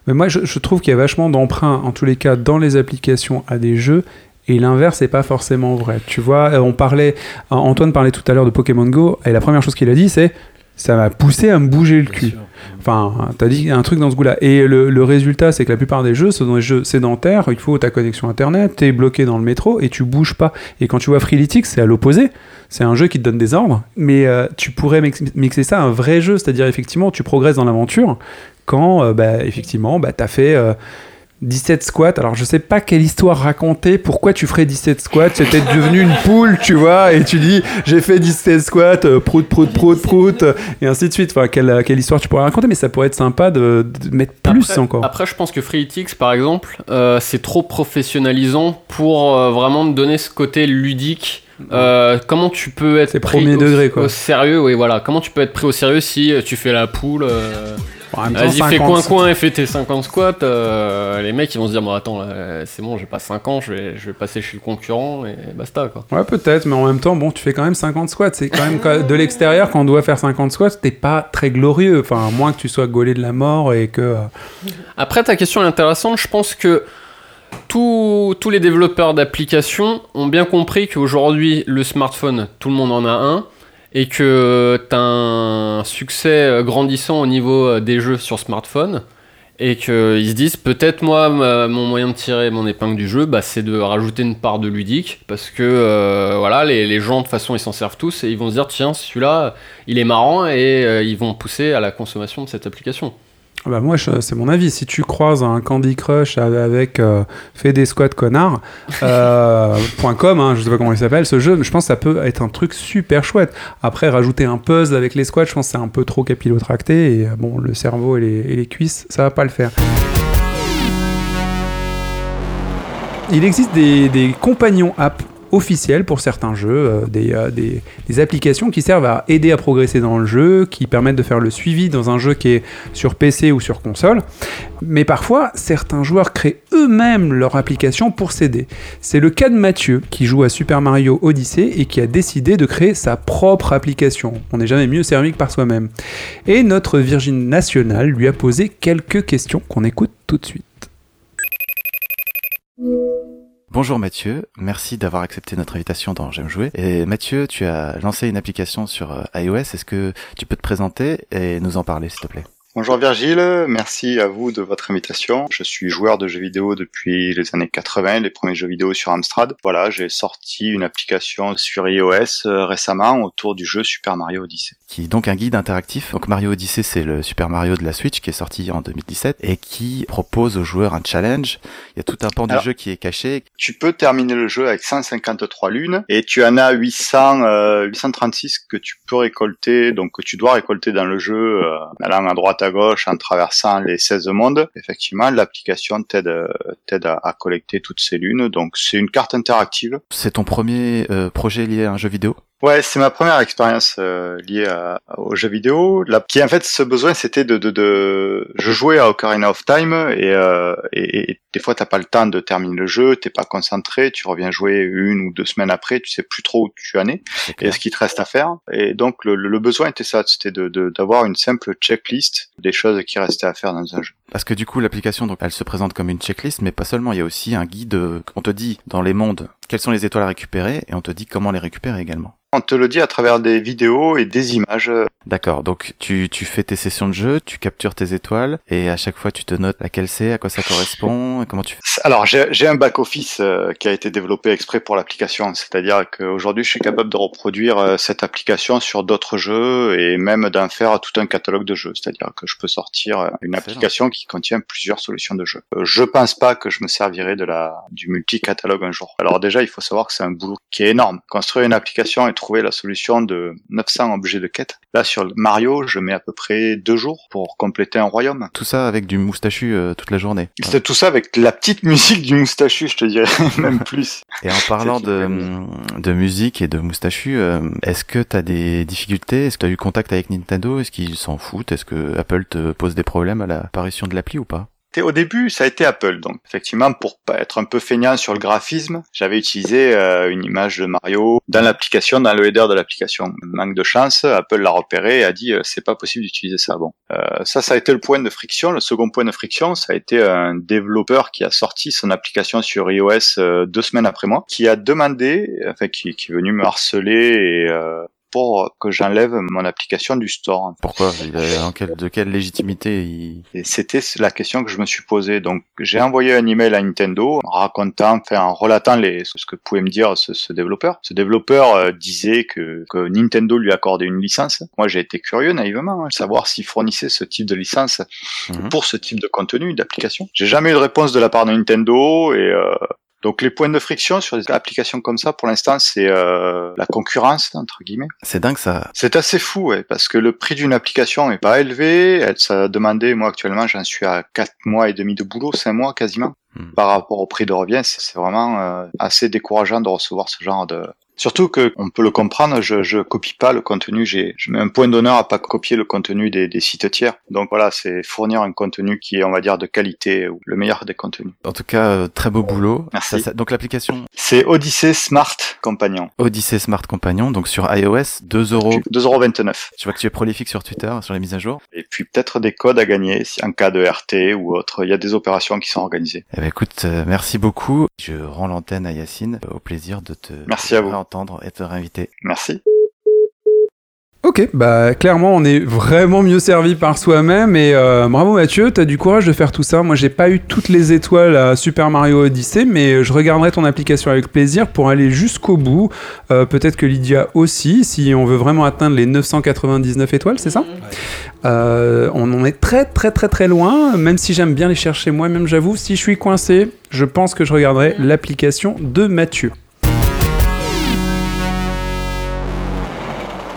B: Mais moi, je, je trouve qu'il y a vachement d'emprunt, en tous les cas, dans les applications à des jeux. Et l'inverse n'est pas forcément vrai. Tu vois, euh, on parlait, euh, Antoine parlait tout à l'heure de Pokémon Go, et la première chose qu'il a dit, c'est ça m'a poussé à me bouger le cul. Enfin, t'as dit un truc dans ce goût-là. Et le, le résultat, c'est que la plupart des jeux, ce sont des jeux sédentaires. Il faut ta connexion internet, t'es bloqué dans le métro et tu bouges pas. Et quand tu vois Freeletics, c'est à l'opposé. C'est un jeu qui te donne des ordres, mais euh, tu pourrais mix- mixer ça à un vrai jeu, c'est-à-dire effectivement, tu progresses dans l'aventure quand, euh, bah, effectivement, bah, t'as fait. euh, 17 squats. Alors, je sais pas quelle histoire raconter. Pourquoi tu ferais 17 squats? C'était devenu une poule, tu vois, et tu dis j'ai fait 17 squats, euh, prout, prout, prout, prout, euh, et ainsi de suite. Enfin, quelle, quelle histoire tu pourrais raconter Mais ça pourrait être sympa de, de mettre plus
D: après,
B: encore.
D: Après, je pense que FreeTX, par exemple, euh, c'est trop professionnalisant pour euh, vraiment donner ce côté ludique. Euh, comment tu peux être pris
B: premier
D: au,
B: degré, quoi.
D: au sérieux Oui, voilà. Comment tu peux être pris au sérieux si euh, tu fais la poule euh,
B: En même temps,
D: Vas-y, fais
B: 50,
D: coin coin et fais tes 50 squats. euh, les mecs, ils vont se dire, bon, attends, là, c'est bon, j'ai pas 5 ans, je vais, je vais passer chez le concurrent et basta, quoi.
B: Ouais, peut-être, mais en même temps, bon, tu fais quand même 50 squats. C'est quand même quand- de l'extérieur, quand on doit faire 50 squats, t'es pas très glorieux. Enfin, à moins que tu sois gaulé de la mort et que. euh,
D: Après, ta question est intéressante. Je pense que tous, les développeurs d'applications ont bien compris qu'aujourd'hui, le smartphone, tout le monde en a un, et que tu as un succès grandissant au niveau euh, des jeux sur smartphone, et qu'ils se disent peut-être moi, mon moyen de tirer mon épingle du jeu, bah, c'est de rajouter une part de ludique, parce que euh, voilà, les, les gens, de toute façon, ils s'en servent tous, et ils vont se dire, tiens, celui-là, il est marrant, et euh, ils vont pousser à la consommation de cette application.
B: Bah moi, c'est mon avis. Si tu croises un Candy Crush avec euh, fait des squats connard euh, .com, hein, je sais pas comment il s'appelle ce jeu, mais je pense que ça peut être un truc super chouette. Après, rajouter un puzzle avec les squats, je pense que c'est un peu trop capillotracté et euh, bon, le cerveau et les, et les cuisses, ça va pas le faire. Il existe des, des compagnons apps officiels pour certains jeux, euh, des, euh, des applications qui servent à aider à progresser dans le jeu, qui permettent de faire le suivi dans un jeu qui est sur PC ou sur console. Mais parfois, certains joueurs créent eux-mêmes leur application pour s'aider. C'est le cas de Mathieu, qui joue à Super Mario Odyssey et qui a décidé de créer sa propre application. On n'est jamais mieux servi que par soi-même. Et notre Virgin nationale lui a posé quelques questions qu'on écoute tout de suite.
I: Bonjour Mathieu, merci d'avoir accepté notre invitation dans J'aime jouer. Et Mathieu, tu as lancé une application sur euh, iOS, est-ce que tu peux te présenter et nous en parler s'il te plaît?
J: Bonjour Virgile, merci à vous de votre invitation. Je suis joueur de jeux vidéo depuis les années 80, les premiers jeux vidéo sur Amstrad. Voilà, j'ai sorti une application sur iOS euh, récemment autour du jeu Super Mario Odyssey.
I: Qui est donc un guide interactif. Donc Mario Odyssey, c'est le Super Mario de la Switch qui est sorti en 2017 et qui propose aux joueurs un challenge. Il y a tout un pan du
J: Alors-
I: jeu qui est caché.
J: Tu peux terminer le jeu avec 153 lunes et tu en as 800, euh, 836 que tu peux récolter, donc que tu dois récolter dans le jeu, euh, allant à droite gauche, en traversant les 16 mondes. Effectivement, l'application t'aide t'aide à, à collecter toutes ces lunes, donc c'est une carte interactive.
I: C'est ton premier euh, projet lié à un jeu vidéo?
J: Ouais, c'est ma première expérience euh, liée à, aux jeux vidéo. Là, qui en fait, ce besoin, c'était de, de, de, je jouais à Ocarina of Time et, euh, et, et des fois, t'as pas le temps de terminer le jeu, t'es pas concentré, tu reviens jouer une ou deux semaines après, tu sais plus trop où tu en es
I: C'est
J: et ce qu'il te reste à faire. Et donc, le, le- le besoin était ça, c'était de, de- d'avoir une simple checklist des choses qui restaient à faire dans un jeu.
I: Parce que du coup, l'application, donc, elle se présente comme une checklist, mais pas seulement. Il y a aussi un guide. euh, On te dit dans les mondes quelles sont les étoiles à récupérer et on te dit comment les récupérer également.
J: On te le dit à travers des vidéos et des images.
I: D'accord, donc tu, tu fais tes sessions de jeu, tu captures tes étoiles et à chaque fois tu te notes laquelle c'est, à quoi ça correspond et comment tu fais.
J: Alors j'ai un back office euh, qui a été développé exprès pour l'application, c'est-à-dire qu'aujourd'hui je suis capable de reproduire euh, cette application sur d'autres jeux et même d'en faire tout un catalogue de jeux, c'est-à-dire que je peux sortir euh, une application qui contient plusieurs solutions de jeux. Euh, Je pense pas que je me servirai de la du multi-catalogue un jour. Alors déjà il faut savoir que c'est un boulot qui est énorme. Construire une application et trouver la solution de 900 objets de quête. Là sur Mario je mets à peu près deux jours pour compléter un royaume.
I: Tout ça avec du moustachu euh, toute la journée.
J: C'était tout ça avec la petite musique du moustachu, je te dirais, même plus.
I: Et en parlant de, de musique et de moustachu, euh, est-ce que tu as des difficultés? Est-ce que tu as eu contact avec Nintendo? Est-ce qu'ils s'en foutent? Est-ce que Apple te pose des problèmes à l'apparition de l'appli ou pas?
J: Au début, ça a été Apple, donc effectivement, pour être un peu feignant sur le graphisme, j'avais utilisé euh, une image de Mario dans l'application, dans le header de l'application. Manque de chance, Apple l'a repéré et a dit euh, c'est pas possible d'utiliser ça. Bon, Euh, ça, ça a été le point de friction. Le second point de friction, ça a été un développeur qui a sorti son application sur iOS euh, deux semaines après moi, qui a demandé, enfin qui, qui est venu me harceler et euh, pour que j'enlève mon application du store.
I: Pourquoi? En quel- De quelle légitimité il...
J: C'était la question que je me suis posée. Donc, j'ai envoyé un email à Nintendo en racontant, enfin, en relatant les, ce que pouvait me dire ce, ce développeur. Ce développeur euh, disait que, que Nintendo lui accordait une licence. Moi, j'ai été curieux naïvement, hein, savoir s'il fournissait ce type de licence
I: Mhm.
J: pour ce type de contenu, d'application. J'ai jamais eu de réponse de la part de Nintendo et euh, donc les points de friction sur des applications comme ça, pour l'instant, c'est euh, la concurrence entre guillemets.
I: C'est dingue ça.
J: C'est assez fou, ouais, parce que le prix d'une application est pas élevé. Elle, ça a demandé, moi actuellement, j'en suis à 4 mois et demi de boulot, 5 mois quasiment.
I: Hmm.
J: Par rapport au prix de revient, c'est c'est vraiment euh, assez décourageant de recevoir ce genre de... Surtout que, on peut le comprendre, je, je copie pas le contenu, j'ai, je mets un point d'honneur à pas copier le contenu des, des sites tiers. Donc voilà, c'est fournir un contenu qui est, on va dire, de qualité, ou le meilleur des contenus.
I: En tout cas, euh, très beau boulot.
J: Merci.
I: Ça, ça- donc l'application
J: C'est Odyssey Smart Compagnon.
I: Odyssey Smart Compagnon, donc sur iOS, 2 euros.
J: 2,29€.
I: Je vois que tu es prolifique sur Twitter, sur les mises à jour.
J: Et puis peut-être des codes à gagner si en cas de RT ou autre. Il y a des opérations qui sont organisées.
I: Eh ben écoute, euh, merci beaucoup. Je rends l'antenne à Yacine. Euh, Au plaisir de te
J: Merci à vous.
I: Entendre et te réinviter.
J: Merci.
B: Ok, bah clairement on est vraiment mieux servi par soi-même et euh, bravo Mathieu, t'as du courage de faire tout ça. Moi j'ai pas eu toutes les étoiles à Super Mario Odyssey, mais je regarderai ton application avec plaisir pour aller jusqu'au bout. Euh, Peut-être que Lydia aussi, si on veut vraiment atteindre les 999 étoiles, c'est ça? Euh, On en est très très très très loin, même si j'aime bien les chercher moi-même, j'avoue. Si je suis coincé, je pense que je regarderai l'application de Mathieu.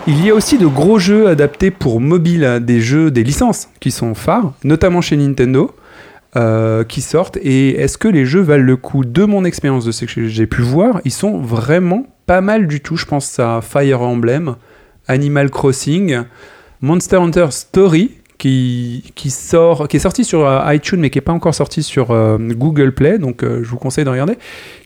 B: Il y a aussi de gros jeux adaptés pour mobile, hein, des jeux, des licences qui sont phares, notamment chez Nintendo, euh, qui sortent. Et est-ce que les jeux valent le coup De mon expérience, de ce que j'ai pu voir, ils sont vraiment pas mal du tout. Je pense à Fire Emblem, Animal Crossing, Monster Hunter Story, qui, sort, qui est sorti sur euh, iTunes mais qui n'est pas encore sorti sur euh, Google Play, donc euh, je vous conseille de regarder.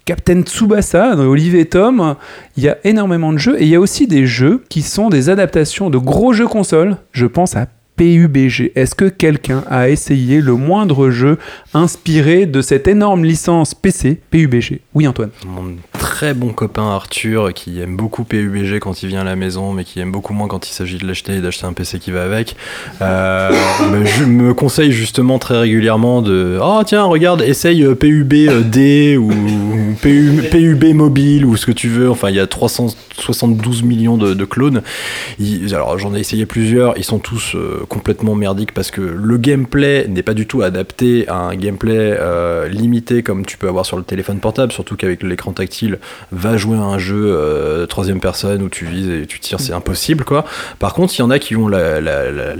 B: Captain Tsubasa, Olivier Tom, il y a énormément de jeux et il y a aussi des jeux qui sont des adaptations de gros jeux consoles. Je pense à PUBG. Est-ce que quelqu'un a essayé le moindre jeu inspiré de cette énorme licence PC PUBG Oui Antoine.
H: Mon très bon copain Arthur qui aime beaucoup PUBG quand il vient à la maison, mais qui aime beaucoup moins quand il s'agit de l'acheter et d'acheter un PC qui va avec, euh, me, je me conseille justement très régulièrement de Oh tiens, regarde, essaye euh, PUBD ou PU PUB mobile ou ce que tu veux. Enfin, il y a 372 millions de, de clones. Ils- alors j'en ai essayé plusieurs, ils sont tous euh, complètement merdiques parce que le gameplay n'est pas du tout adapté à un gameplay euh, limité comme tu peux avoir sur le téléphone portable, surtout qu'avec l'écran tactile, va jouer à un jeu euh, troisième personne où tu vises et tu tires, c'est impossible quoi. Par contre, il y en a qui ont la,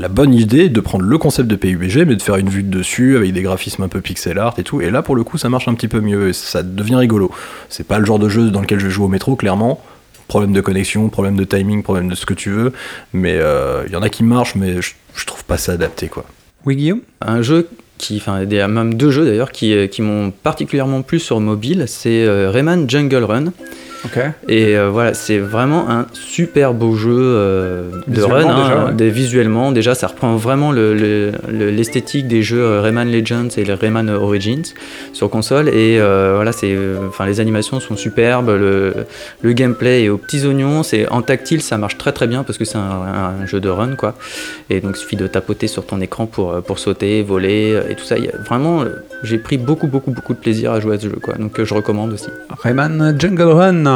H: bonne idée de prendre le concept de PUBG mais de faire une vue de dessus avec des graphismes un peu pixel art et tout. Et là pour le coup, ça marche un petit peu mieux et ça devient rigolo. C'est pas le genre de jeu dans lequel je jouer au métro, clairement. Problème de connexion, problème de timing, problème de ce que tu veux. Mais euh, il y en a qui marchent, mais je, je trouve pas ça adapté quoi.
B: Oui Guillaume?
F: Un jeu qui, enfin, il y a même deux jeux d'ailleurs qui, euh, qui m'ont particulièrement plu sur mobile, c'est euh, Rayman Jungle Run. Et euh, voilà, c'est vraiment un super beau jeu euh, de run.
B: Visuellement, déjà,
F: hein,
B: ouais.
F: des- visuellement, déjà, ça reprend vraiment le- le- le- l'esthétique des jeux euh, Rayman Legends et les Rayman Origins sur console. Et euh, voilà, c'est, enfin, les animations sont superbes, le, gameplay est aux petits oignons. C'est en tactile, ça marche très très bien parce que c'est un, un jeu de run, quoi. Et donc, il suffit de tapoter sur ton écran pour, pour sauter, voler et tout ça. Y a vraiment, j'ai pris beaucoup beaucoup beaucoup de plaisir à jouer à ce jeu, quoi. Donc, je recommande aussi.
B: Rayman Jungle Run.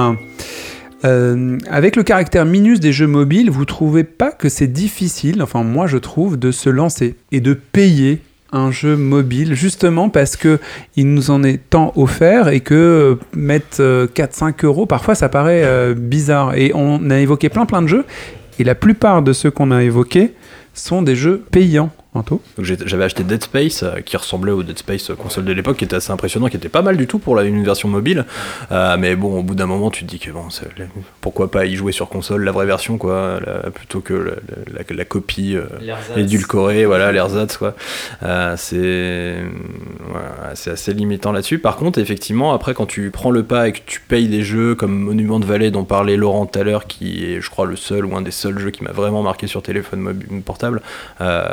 B: Euh, avec le caractère minus des jeux mobiles, vous trouvez pas que c'est difficile, enfin moi je trouve, de se lancer et de payer un jeu mobile justement parce que il nous en est tant offert et que euh, mettre euh, 4-5 euros parfois ça paraît euh, bizarre. Et on a évoqué plein plein de jeux et la plupart de ceux qu'on a évoqués sont des jeux payants
H: j'avais acheté Dead Space euh, qui ressemblait au Dead Space euh, console de l'époque, qui était assez impressionnant, qui était pas mal du tout pour la, une version mobile. Euh, mais bon, au bout d'un moment, tu te dis que bon, pourquoi pas y jouer sur console, la vraie version, quoi, la- plutôt que la, la- la copie euh, édulcorée, voilà, l'ersatz, quoi. Euh, c'est voilà, assez limitant là-dessus. Par contre, effectivement, après, quand tu prends le pas et que tu payes des jeux comme Monument de Vallée dont parlait Laurent tout à l'heure, qui est, je crois, le seul ou un des seuls jeux qui m'a vraiment marqué sur téléphone mobile, portable, euh,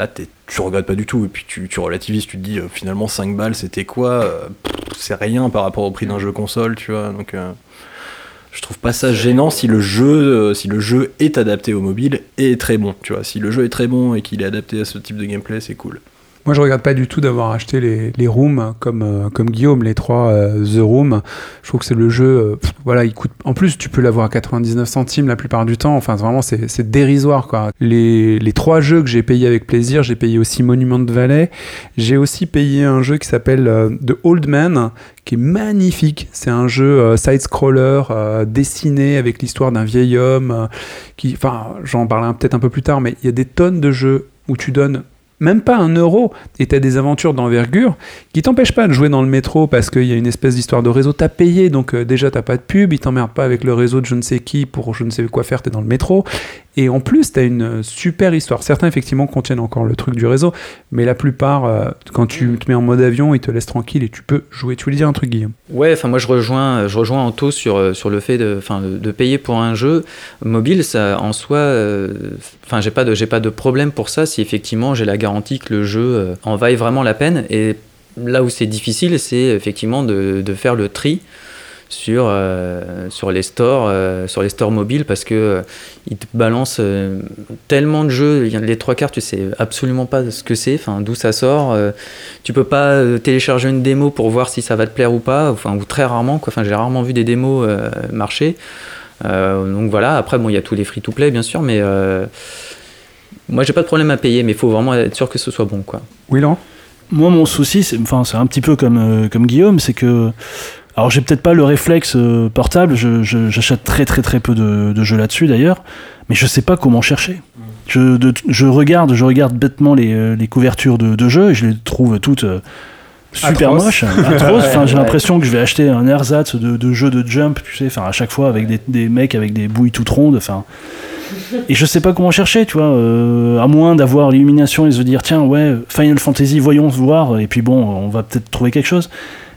H: là, tu regrettes pas du tout. Et puis tu, tu relativises, tu te dis, euh, finalement, 5 balles, c'était quoi Euh, C'est rien par rapport au prix d'un jeu console, tu vois. Donc. euh, je trouve pas ça gênant si le jeu, si le jeu est adapté au mobile et est très bon. Tu vois, si le jeu est très bon et qu'il est adapté à ce type de gameplay, c'est cool.
B: Moi, je regarde pas du tout d'avoir acheté les, les rooms comme, euh, comme Guillaume, les trois euh, The Room. Je trouve que c'est le jeu, euh, voilà, il coûte. En plus, tu peux l'avoir à 99 centimes la plupart du temps. Enfin, vraiment, c'est dérisoire, quoi. Les, les trois jeux que j'ai payés avec plaisir, j'ai payé aussi Monument de Valley. J'ai aussi payé un jeu qui s'appelle The Old Man, qui est magnifique. C'est un jeu side-scroller dessiné avec l'histoire d'un vieil homme. qui, enfin, j'en parlerai peut-être un peu plus tard, mais il y a des tonnes de jeux où tu donnes même pas un euro, et t'as des aventures d'envergure qui t'empêchent pas de jouer dans le métro parce qu'il y a une espèce d'histoire de réseau. T'as payé, donc euh, déjà t'as pas de pub, ils t'emmerdent pas avec le réseau de je ne sais qui pour je ne sais quoi faire, t'es dans le métro. Et en plus, t'as une euh, super histoire. Certains, effectivement, contiennent encore le truc du réseau, mais la plupart, euh, quand tu te mets en mode avion, ils te laissent tranquille et tu peux jouer. Tu voulais dire un truc, Guillaume
F: Ouais, enfin moi je rejoins, je rejoins Anto sur, euh, sur le fait de, de, payer pour un jeu mobile, ça en soi, euh, enfin j'ai pas de pas de problème pour ça si effectivement j'ai la garantie que le jeu euh, en vaille vraiment la peine. Et là où c'est difficile, c'est effectivement de, de faire le tri sur, euh, sur les stores euh, sur les stores mobiles parce que euh, ils te balancent euh, tellement de jeux. Les trois quarts tu sais absolument pas ce que c'est enfin d'où ça sort euh, tu peux pas euh, télécharger une démo pour voir si ça va te plaire ou pas enfin ou très rarement quoi. Enfin j'ai rarement vu des démos euh, marcher. Euh, donc voilà. Après bon il y a tous les free to play bien sûr mais euh, moi j'ai pas de problème à payer mais il faut vraiment être sûr que ce soit bon quoi.
B: Oui, Laurent
G: Moi, mon souci, c'est enfin, c'est un petit peu comme, euh, comme Guillaume, c'est que. Alors, j'ai peut-être pas le réflexe euh, portable, j'achète très très très peu de, de jeux là-dessus d'ailleurs, mais je sais pas comment chercher. Je, de- je regarde, je regarde bêtement les, euh, les couvertures de, de jeux et je les trouve toutes euh, super moches, atroces. Enfin, j'ai l'impression que je vais acheter un ersatz de, de jeux de jump, tu sais, enfin, à chaque fois avec des, des mecs avec des bouilles toutes rondes, enfin. Et je sais pas comment chercher, tu vois, euh, à moins d'avoir l'illumination et de se dire, tiens, ouais, Final Fantasy, voyons voir, et puis bon, on va peut-être trouver quelque chose.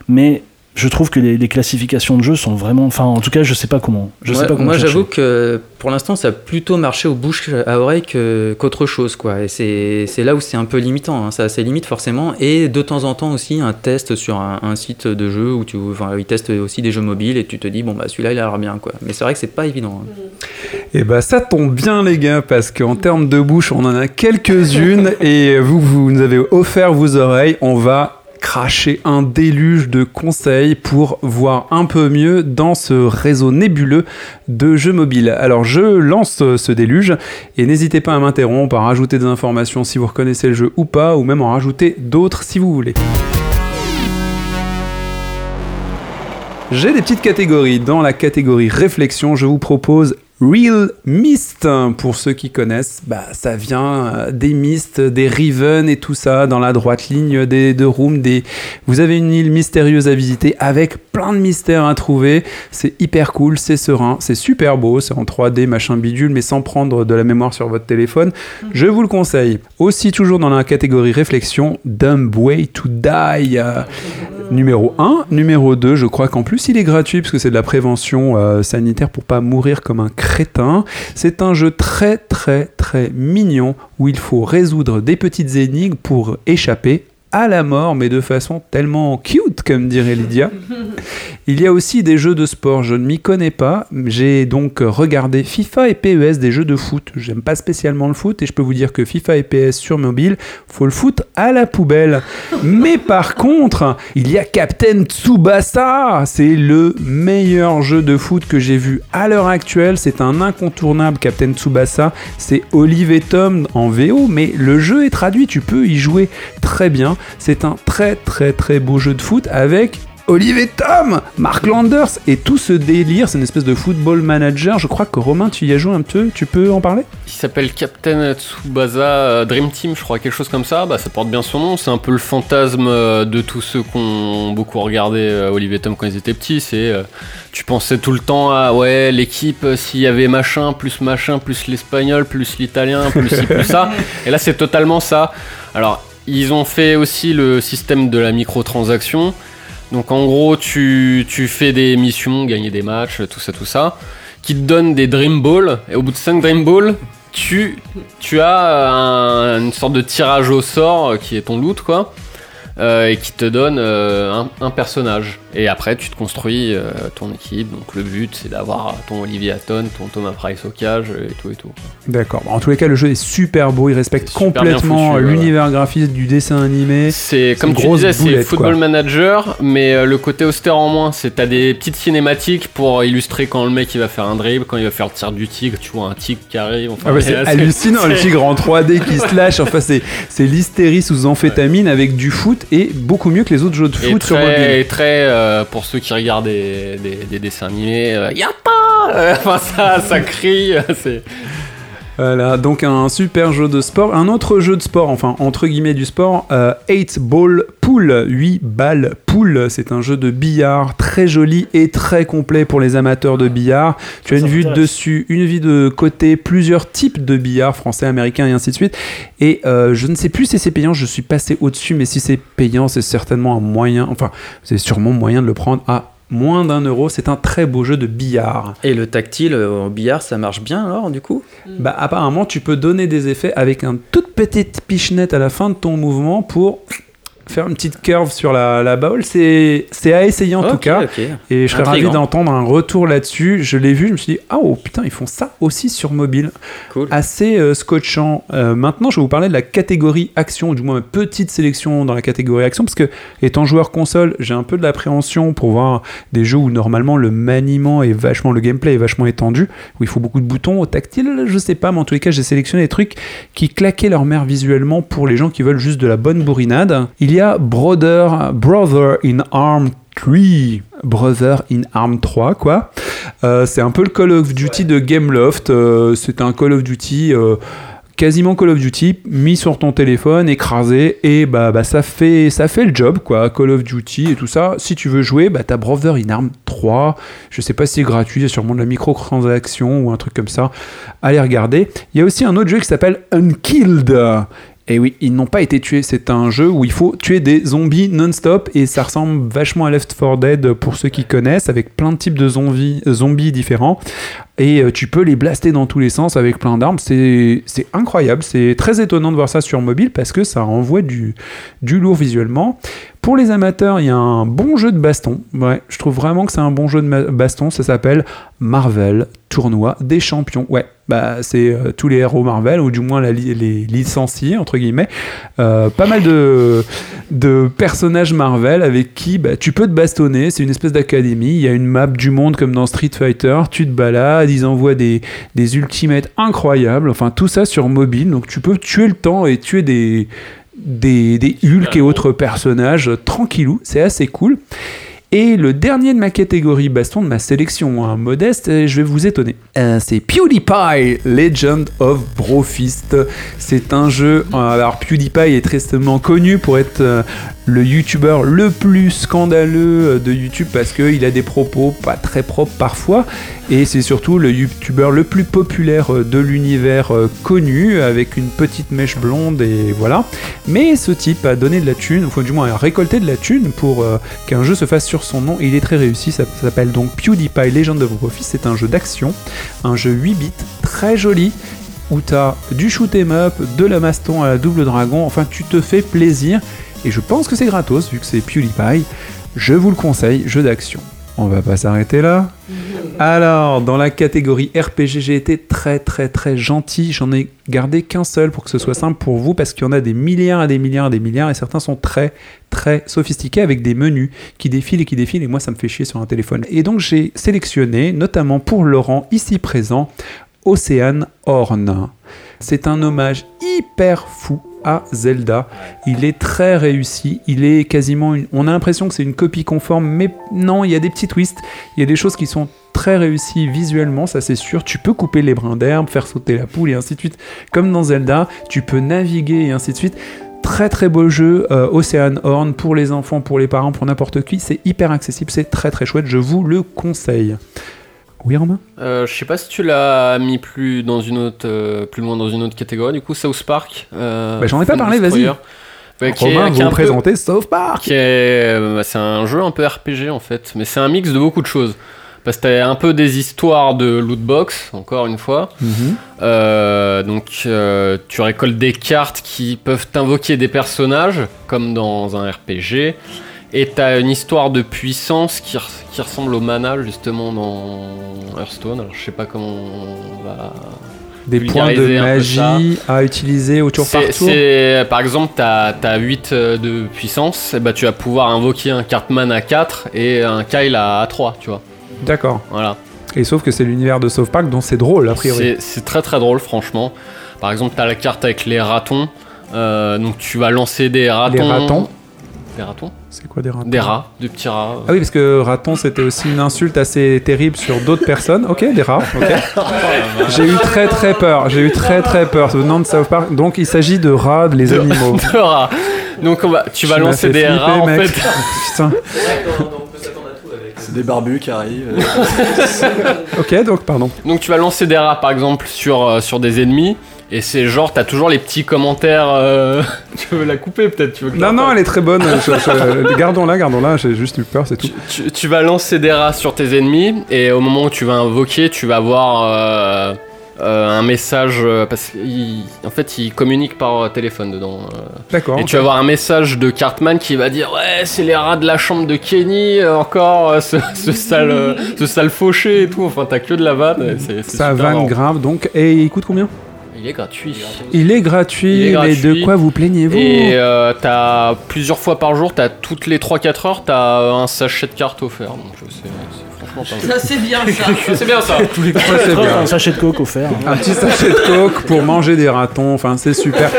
G: Mais je trouve que les, les classifications de jeux sont vraiment. Enfin, en tout cas, je sais pas comment. Je sais pas comment
F: moi, j'avoue que pour l'instant, ça a plutôt marché au bouche à oreille que- qu'autre chose, quoi. Et c'est c'est là où c'est un peu limitant. hein. Ça a ses limites forcément. Et de temps en temps aussi, un test sur un, un site de jeu où tu, enfin, ils testent aussi des jeux mobiles et tu te dis bon bah celui-là il a l'air bien, quoi. Mais c'est vrai que c'est pas évident. hein.
B: Et bah ça tombe bien les gars parce qu'en termes de bouche on en a quelques-unes et vous vous nous avez offert vos oreilles. On va cracher un déluge de conseils pour voir un peu mieux dans ce réseau nébuleux de jeux mobiles. Alors je lance ce déluge et n'hésitez pas à m'interrompre, à rajouter des informations si vous reconnaissez le jeu ou pas ou même en rajouter d'autres si vous voulez. J'ai des petites catégories. Dans la catégorie réflexion, je vous propose Real Mist. Pour ceux qui connaissent, bah, ça vient euh, des Mist, des Riven et tout ça, dans la droite ligne des deux rooms. Des... Vous avez une île mystérieuse à visiter avec plein de mystères à trouver. C'est hyper cool, c'est serein, c'est super beau, c'est en 3D, machin bidule, mais sans prendre de la mémoire sur votre téléphone. Je vous le conseille. Aussi, toujours dans la catégorie réflexion, Dumb Way to Die. Euh, Numéro 1. Numéro 2, je crois qu'en plus il est gratuit parce que c'est de la prévention euh, sanitaire pour pas mourir comme un crétin. C'est un jeu très très très mignon où il faut résoudre des petites énigmes pour échapper à la mort, mais de façon tellement cute, comme dirait Lydia. Il y a aussi des jeux de sport, je ne m'y connais pas. J'ai donc regardé FIFA et PES, des jeux de foot. J'aime pas spécialement le foot et je peux vous dire que FIFA et PES sur mobile, faut le foutre à la poubelle. Mais par contre, il y a Captain Tsubasa. C'est le meilleur jeu de foot que j'ai vu à l'heure actuelle. C'est un incontournable Captain Tsubasa. C'est Olive Tom en VO, mais le jeu est traduit. Tu peux y jouer très bien. C'est un très très très beau jeu de foot avec Olive et Tom, Mark Landers et tout ce délire, c'est une espèce de football manager. Je crois que Romain, tu y as joué un peu, tu peux en parler?
D: Il s'appelle Captain Tsubasa euh, Dream Team, je crois, quelque chose comme ça. Bah, ça porte bien son nom. C'est un peu le fantasme euh, de tous ceux qui ont beaucoup regardé euh, Olivier Tom quand ils étaient petits. C'est, tu pensais tout le temps à ouais l'équipe s'il y avait machin plus machin plus l'espagnol plus l'italien plus ci plus ça. Et là c'est totalement ça. Alors ils ont fait aussi le système de la microtransaction. Donc en gros, tu, tu fais des missions, gagner des matchs, tout ça, tout ça, qui te donnent des Dream Balls. Et au bout de 5 Dream Balls, tu, tu as un- une sorte de tirage au sort qui est ton loot, quoi. Euh, et qui te donne euh, un, un personnage. Et après, tu te construis euh, ton équipe. Donc le but, c'est d'avoir ton Olivier Hatton, ton Thomas Price au cage et tout et tout.
B: D'accord. Bon, En tous les cas, le jeu est super beau. Il respecte complètement l'univers graphique du dessin animé.
D: C'est comme tu disais, c'est Football
B: quoi.
D: Manager, mais le côté austère en moins. C'est t'as des petites cinématiques pour illustrer quand le mec il va faire un dribble, quand il va faire le tir du tigre. Tu vois un tigre qui arrive. Enfin,
B: Ah bah, c'est hallucinant, le tigre en 3D qui se lâche. Enfin, c'est c'est l'hystérie sous amphétamine avec du foot et beaucoup mieux que les autres jeux de
D: Et
B: foot sur
D: très,
B: mobile.
D: et très euh, pour ceux qui regardent des, des, des dessins animés, euh, Yappa Euh, Enfin, ça, ça crie. C'est
B: Voilà, donc un super jeu de sport. Un autre jeu de sport, enfin entre guillemets du sport, euh, 8 Ball Pool, 8 balles pool. C'est un jeu de billard très joli et très complet pour les amateurs de billard. Tu as une vue de dessus, une vue de côté, plusieurs types de billard français, américains et ainsi de suite. Et euh, je ne sais plus si c'est payant, je suis passé au-dessus, mais si c'est payant, c'est certainement un moyen, enfin, c'est sûrement moyen de le prendre à moins d'un euro. C'est un très beau jeu de billard.
F: Et le tactile euh, au billard, ça marche bien alors du coup?
B: Bah apparemment tu peux donner des effets avec un toute petite pichenette à la fin de ton mouvement pour faire une petite curve sur la, la. C'est à essayer en tout cas. Et je serais ravi d'entendre un retour là-dessus. Je l'ai vu, je me suis dit, ah oh putain, ils font ça aussi sur mobile.
F: Cool.
B: Assez euh, scotchant. Euh, maintenant, je vais vous parler de la catégorie action, ou du moins une petite sélection dans la catégorie action, parce que étant joueur console, j'ai un peu de l'appréhension pour voir des jeux où normalement le maniement est vachement, le gameplay est vachement étendu, où il faut beaucoup de boutons au tactile, je sais pas, mais en tous les cas, j'ai sélectionné des trucs qui claquaient leur mère visuellement pour les gens qui veulent juste de la bonne bourrinade. Il y a Brother, Brother in Arm 3, Brother in Arm 3, quoi. Euh, c'est un peu le Call of Duty de Gameloft. euh, c'est un Call of Duty. euh, quasiment Call of Duty mis sur ton téléphone écrasé et bah, bah ça fait ça fait le job quoi Call of Duty et tout ça si tu veux jouer bah t'as Brother in Arm 3 je sais pas si c'est gratuit il y a sûrement de la microtransaction ou un truc comme ça allez regarder il y a aussi un autre jeu qui s'appelle Unkilled et oui, ils n'ont pas été tués. C'est un jeu où il faut tuer des zombies non-stop et ça ressemble vachement à Left 4 Dead pour ceux qui connaissent, avec plein de types de zombies, zombies différents. Et euh, tu peux les blaster dans tous les sens avec plein d'armes. C'est incroyable. C'est très étonnant de voir ça sur mobile parce que ça envoie du, du lourd visuellement. Pour les amateurs, il y a un bon jeu de baston. Ouais, je trouve vraiment que c'est un bon jeu de baston. Ça s'appelle Marvel Tournoi des Champions. Ouais, bah c'est euh, tous les héros Marvel ou du moins la li- les licenciés entre guillemets. Euh, pas mal de, de personnages Marvel avec qui bah, tu peux te bastonner. C'est une espèce d'académie. Il y a une map du monde comme dans Street Fighter. Tu te balades, ils envoient des, des ultimates incroyables. Enfin, tout ça sur mobile. Donc tu peux tuer le temps et tuer des, des, des Hulk et autres personnages tranquillou. C'est assez cool. Et le dernier de ma catégorie baston, de ma sélection hein, modeste, je vais vous étonner. Euh, c'est PewDiePie, Legend of Brofist. C'est un jeu. euh, alors, PewDiePie est tristement connu pour être euh, le youtubeur le plus scandaleux euh, de YouTube parce qu'il a des propos pas très propres parfois. Et c'est surtout le youtubeur le plus populaire euh, de l'univers euh, connu, avec une petite mèche blonde et voilà. Mais ce type a donné de la thune, enfin du moins a récolté de la thune pour qu'un jeu se fasse sur son nom il est très réussi. Ça s'appelle donc PewDiePie Legend of Profit. C'est un jeu d'action, un jeu 8 bits, très joli où t'as du shoot 'em up, de la maston à la double dragon. Enfin, tu te fais plaisir et je pense que c'est gratos vu que c'est PewDiePie. Je vous le conseille, jeu d'action. On va pas s'arrêter là. Alors, dans la catégorie RPG, j'ai été très très très gentil. J'en ai gardé qu'un seul pour que ce soit simple pour vous parce qu'il y en a des milliards et des milliards et des milliards et certains sont très très sophistiqués avec des menus qui défilent et qui défilent et moi ça me fait chier sur un téléphone. Et donc j'ai sélectionné, notamment pour Laurent ici présent, Océane Horn. C'est un hommage hyper fou à Zelda. Il est très réussi. Il est quasiment. une- On a l'impression que c'est une copie conforme, mais non, il y a des petits twists. Il y a des choses qui sont très réussies visuellement, ça c'est sûr. Tu peux couper les brins d'herbe, faire sauter la poule et ainsi de suite. Comme dans Zelda, tu peux naviguer et ainsi de suite. Très très beau jeu, euh, Ocean Horn pour les enfants, pour les parents, pour n'importe qui. C'est hyper accessible, c'est très très chouette. Je vous le conseille. Oui, Romain
D: Euh, je sais pas si tu l'as mis plus dans une autre, euh, plus loin dans une autre catégorie. Du coup, South Park. euh,
B: Bah, j'en ai pas parlé, vas-y.
D: Est-
B: Romain, vous
D: est
B: vous
D: peu-
B: présentez South Park
D: euh, bah, c'est un jeu un peu RPG en fait, mais c'est un mix de beaucoup de choses. Parce que t'as un peu des histoires de lootbox, encore une fois.
B: Mhm.
D: Donc tu récoltes des cartes qui peuvent t'invoquer des personnages, comme dans un RPG. Et t'as une histoire de puissance qui, res- qui ressemble au mana, justement, dans Hearthstone. Alors, je sais pas comment on va...
B: Des points de magie à utiliser au tour par tour.
D: Par exemple, t'as as 8 de puissance, et bah, tu vas pouvoir invoquer un Cartman à 4 et un Kyle à 3, tu vois.
B: D'accord.
D: Voilà.
B: Et sauf que c'est l'univers de South Park, donc c'est drôle a priori.
D: C'est- C'est très très drôle, franchement. Par exemple, t'as la carte avec les ratons. euh, donc tu vas lancer des ratons.
B: Les ratons
D: Des ratons
B: C'est quoi des ratons
D: Des rats, des petits rats.
B: Ah oui, parce que raton, c'était aussi une insulte assez terrible sur d'autres personnes. Ok, des rats. ok. J'ai eu très très peur. J'ai eu très très peur venant de South Park. Donc il s'agit de rats, les
D: De-
B: animaux.
D: de rats. Donc on va, tu vas lancer des
B: flipper,
D: rats en
B: mec.
D: fait.
B: Putain.
H: C'est des barbus qui arrivent.
B: Ok, donc pardon.
D: Donc tu vas lancer des rats par exemple sur, euh, sur des ennemis. Et c'est genre, t'as toujours les petits commentaires. euh, tu veux la couper peut-être tu veux que je la
B: Non, non, elle est très bonne. Je- Gardons-la, gardons-la. J'ai juste eu peur, c'est tout.
D: tu, tu vas lancer des rats sur tes ennemis et au moment où tu vas invoquer, tu vas avoir euh, euh, un message euh, parce qu'en fait, il communique par téléphone dedans. euh.
B: D'accord.
D: Et tu vas avoir un message de Cartman qui va dire ouais c'est les rats de la chambre de Kenny euh, encore euh, ce, ce sale euh, ce sale fauché et tout. Enfin t'as que de la vanne. c'est-
B: Ça vanne grave. Donc, et il coûte combien?
D: Il est gratuit.
B: Il est gratuit,
D: Il est
B: mais de quoi vous plaignez-vous
D: Et euh, t'as plusieurs fois par jour, t'as toutes les 3-4 heures, t'as un sachet de cartes offert. Donc
E: Ça, c'est bien, ça.
D: C'est bien ça.
G: Tous les
B: Ça, c'est bien.
G: un sachet de coke offert.
B: Un petit sachet de coke pour manger des ratons, enfin c'est super.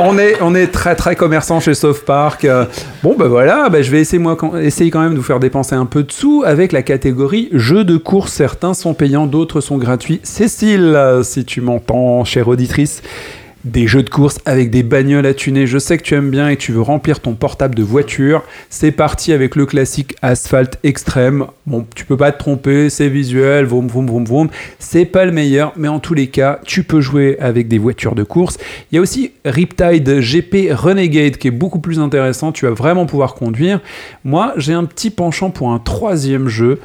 B: On est, on est très très commerçant chez South Park. Euh, Bon bah voilà, bah, je vais essayer, moi, quand- essayer quand même de vous faire dépenser un peu de sous avec la catégorie jeux de course. Certains sont payants, d'autres sont gratuits. Cécile, si tu m'entends, chère auditrice, des jeux de course avec des bagnoles à tuner. Je sais que tu aimes bien et tu veux remplir ton portable de voiture. C'est parti avec le classique Asphalt Extreme. Bon, tu peux pas te tromper, c'est visuel, vroom vroom vroom vroom. C'est pas le meilleur, mais en tous les cas, tu peux jouer avec des voitures de course. Il y a aussi Riptide GP Renegade qui est beaucoup plus intéressant. Tu vas vraiment pouvoir conduire. Moi, j'ai un petit penchant pour un troisième jeu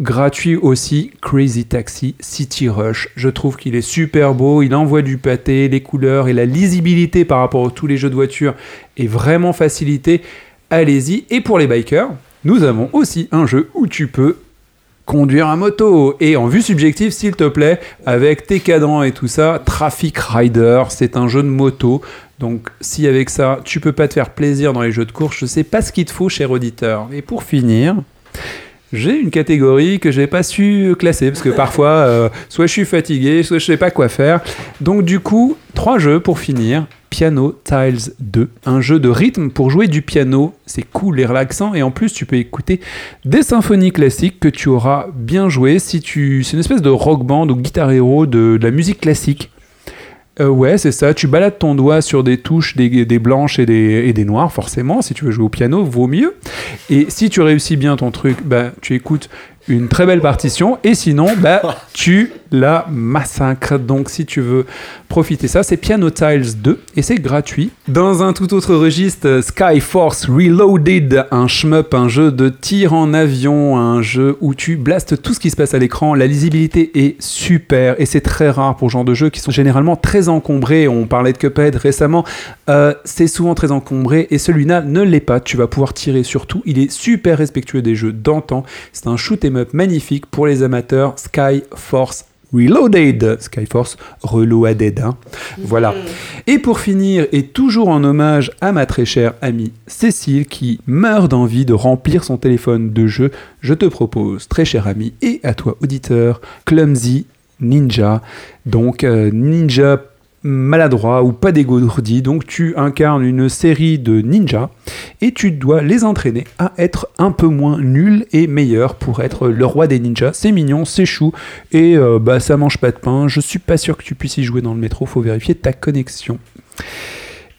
B: gratuit aussi, Crazy Taxi City Rush. Je trouve qu'il est super beau, il envoie du pâté, les couleurs et la lisibilité par rapport à tous les jeux de voiture est vraiment facilité. Allez-y. Et pour les bikers, nous avons aussi un jeu où tu peux conduire à moto et en vue subjective s'il te plaît avec tes cadrans et tout ça Traffic Rider c'est un jeu de moto donc si avec ça tu peux pas te faire plaisir dans les jeux de course je sais pas ce qu'il te faut cher auditeur et pour finir j'ai une catégorie que j'ai pas su classer parce que parfois euh, soit je suis fatigué soit je sais pas quoi faire donc du coup trois jeux pour finir Piano Tiles 2, un jeu de rythme pour jouer du piano. C'est cool et relaxant et en plus tu peux écouter des symphonies classiques que tu auras bien joué si tu. C'est une espèce de rock band ou guitar hero de, de la musique classique. Euh, ouais, c'est ça. Tu balades ton doigt sur des touches, des, des blanches et des, et des noires, forcément. Si tu veux jouer au piano, vaut mieux. Et si tu réussis bien ton truc, bah, tu écoutes une très belle partition. Et sinon, bah, tu la massacres. Donc, si tu veux profiter ça, c'est Piano Tiles 2 et c'est gratuit. Dans un tout autre registre, Skyforce Reloaded, un shmup, un jeu de tir en avion, un jeu où tu blastes tout ce qui se passe à l'écran. La lisibilité est super et c'est très rare pour ce genre de jeux qui sont généralement très encombrés. On parlait de Cuphead récemment, Euh, c'est souvent très encombré et celui-là ne l'est pas. Tu vas pouvoir tirer sur tout. Il est super respectueux des jeux d'antan. C'est un shoot 'em up magnifique pour les amateurs. Skyforce Reloaded, Skyforce Reloaded, hein. voilà. Et pour finir, et toujours en hommage à ma très chère amie Cécile qui meurt d'envie de remplir son téléphone de jeux, je te propose, très cher ami, et à toi auditeur, Clumsy Ninja. Donc euh, Ninja maladroit ou pas dégourdi, donc tu incarnes une série de ninjas et tu dois les entraîner à être un peu moins nuls et meilleurs pour être le roi des ninjas. C'est mignon, c'est chou et euh, bah ça mange pas de pain. Je suis pas sûr que tu puisses y jouer dans le métro, faut vérifier ta connexion.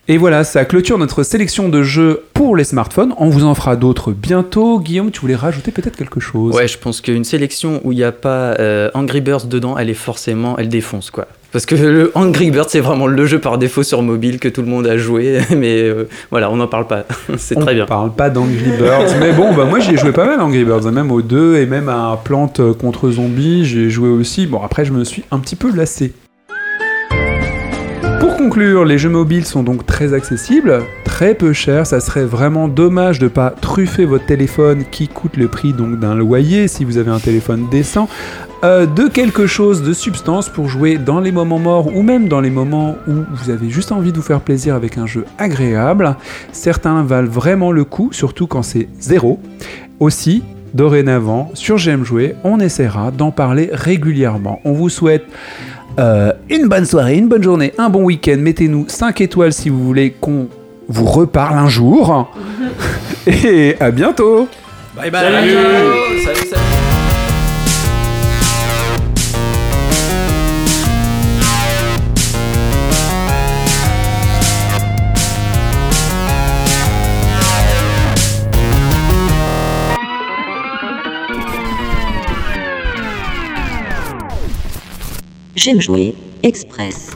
B: Et voilà, ça clôture notre sélection de jeux pour les smartphones. On vous en fera d'autres bientôt. Guillaume, tu voulais rajouter peut-être quelque chose?
F: Ouais, je pense qu'une sélection où il n'y a pas euh, Angry Birds dedans, elle est forcément, elle défonce quoi. Parce que le Angry Birds, c'est vraiment le jeu par défaut sur mobile que tout le monde a joué. Mais euh, voilà, on n'en parle pas. c'est très bien.
B: On parle pas d'Angry Birds. mais bon, bah, moi j'y ai joué pas mal Angry Birds, même aux deux et même à Plante contre Zombies, j'ai joué aussi. Bon, après, je me suis un petit peu lassé. Pour conclure, les jeux mobiles sont donc très accessibles, très peu chers. Ça serait vraiment dommage de pas truffer votre téléphone qui coûte le prix donc d'un loyer si vous avez un téléphone décent. Euh, de quelque chose de substance pour jouer dans les moments morts ou même dans les moments où vous avez juste envie de vous faire plaisir avec un jeu agréable. Certains valent vraiment le coup, surtout quand c'est zéro. Aussi, dorénavant, sur J'aime jouer, on essaiera d'en parler régulièrement. On vous souhaite euh, une bonne soirée, une bonne journée, un bon week-end. Mettez-nous 5 étoiles si vous voulez qu'on vous reparle un jour. Et à bientôt.
H: Bye bye.
F: Salut, salut. salut.
C: J'aime jouer Express.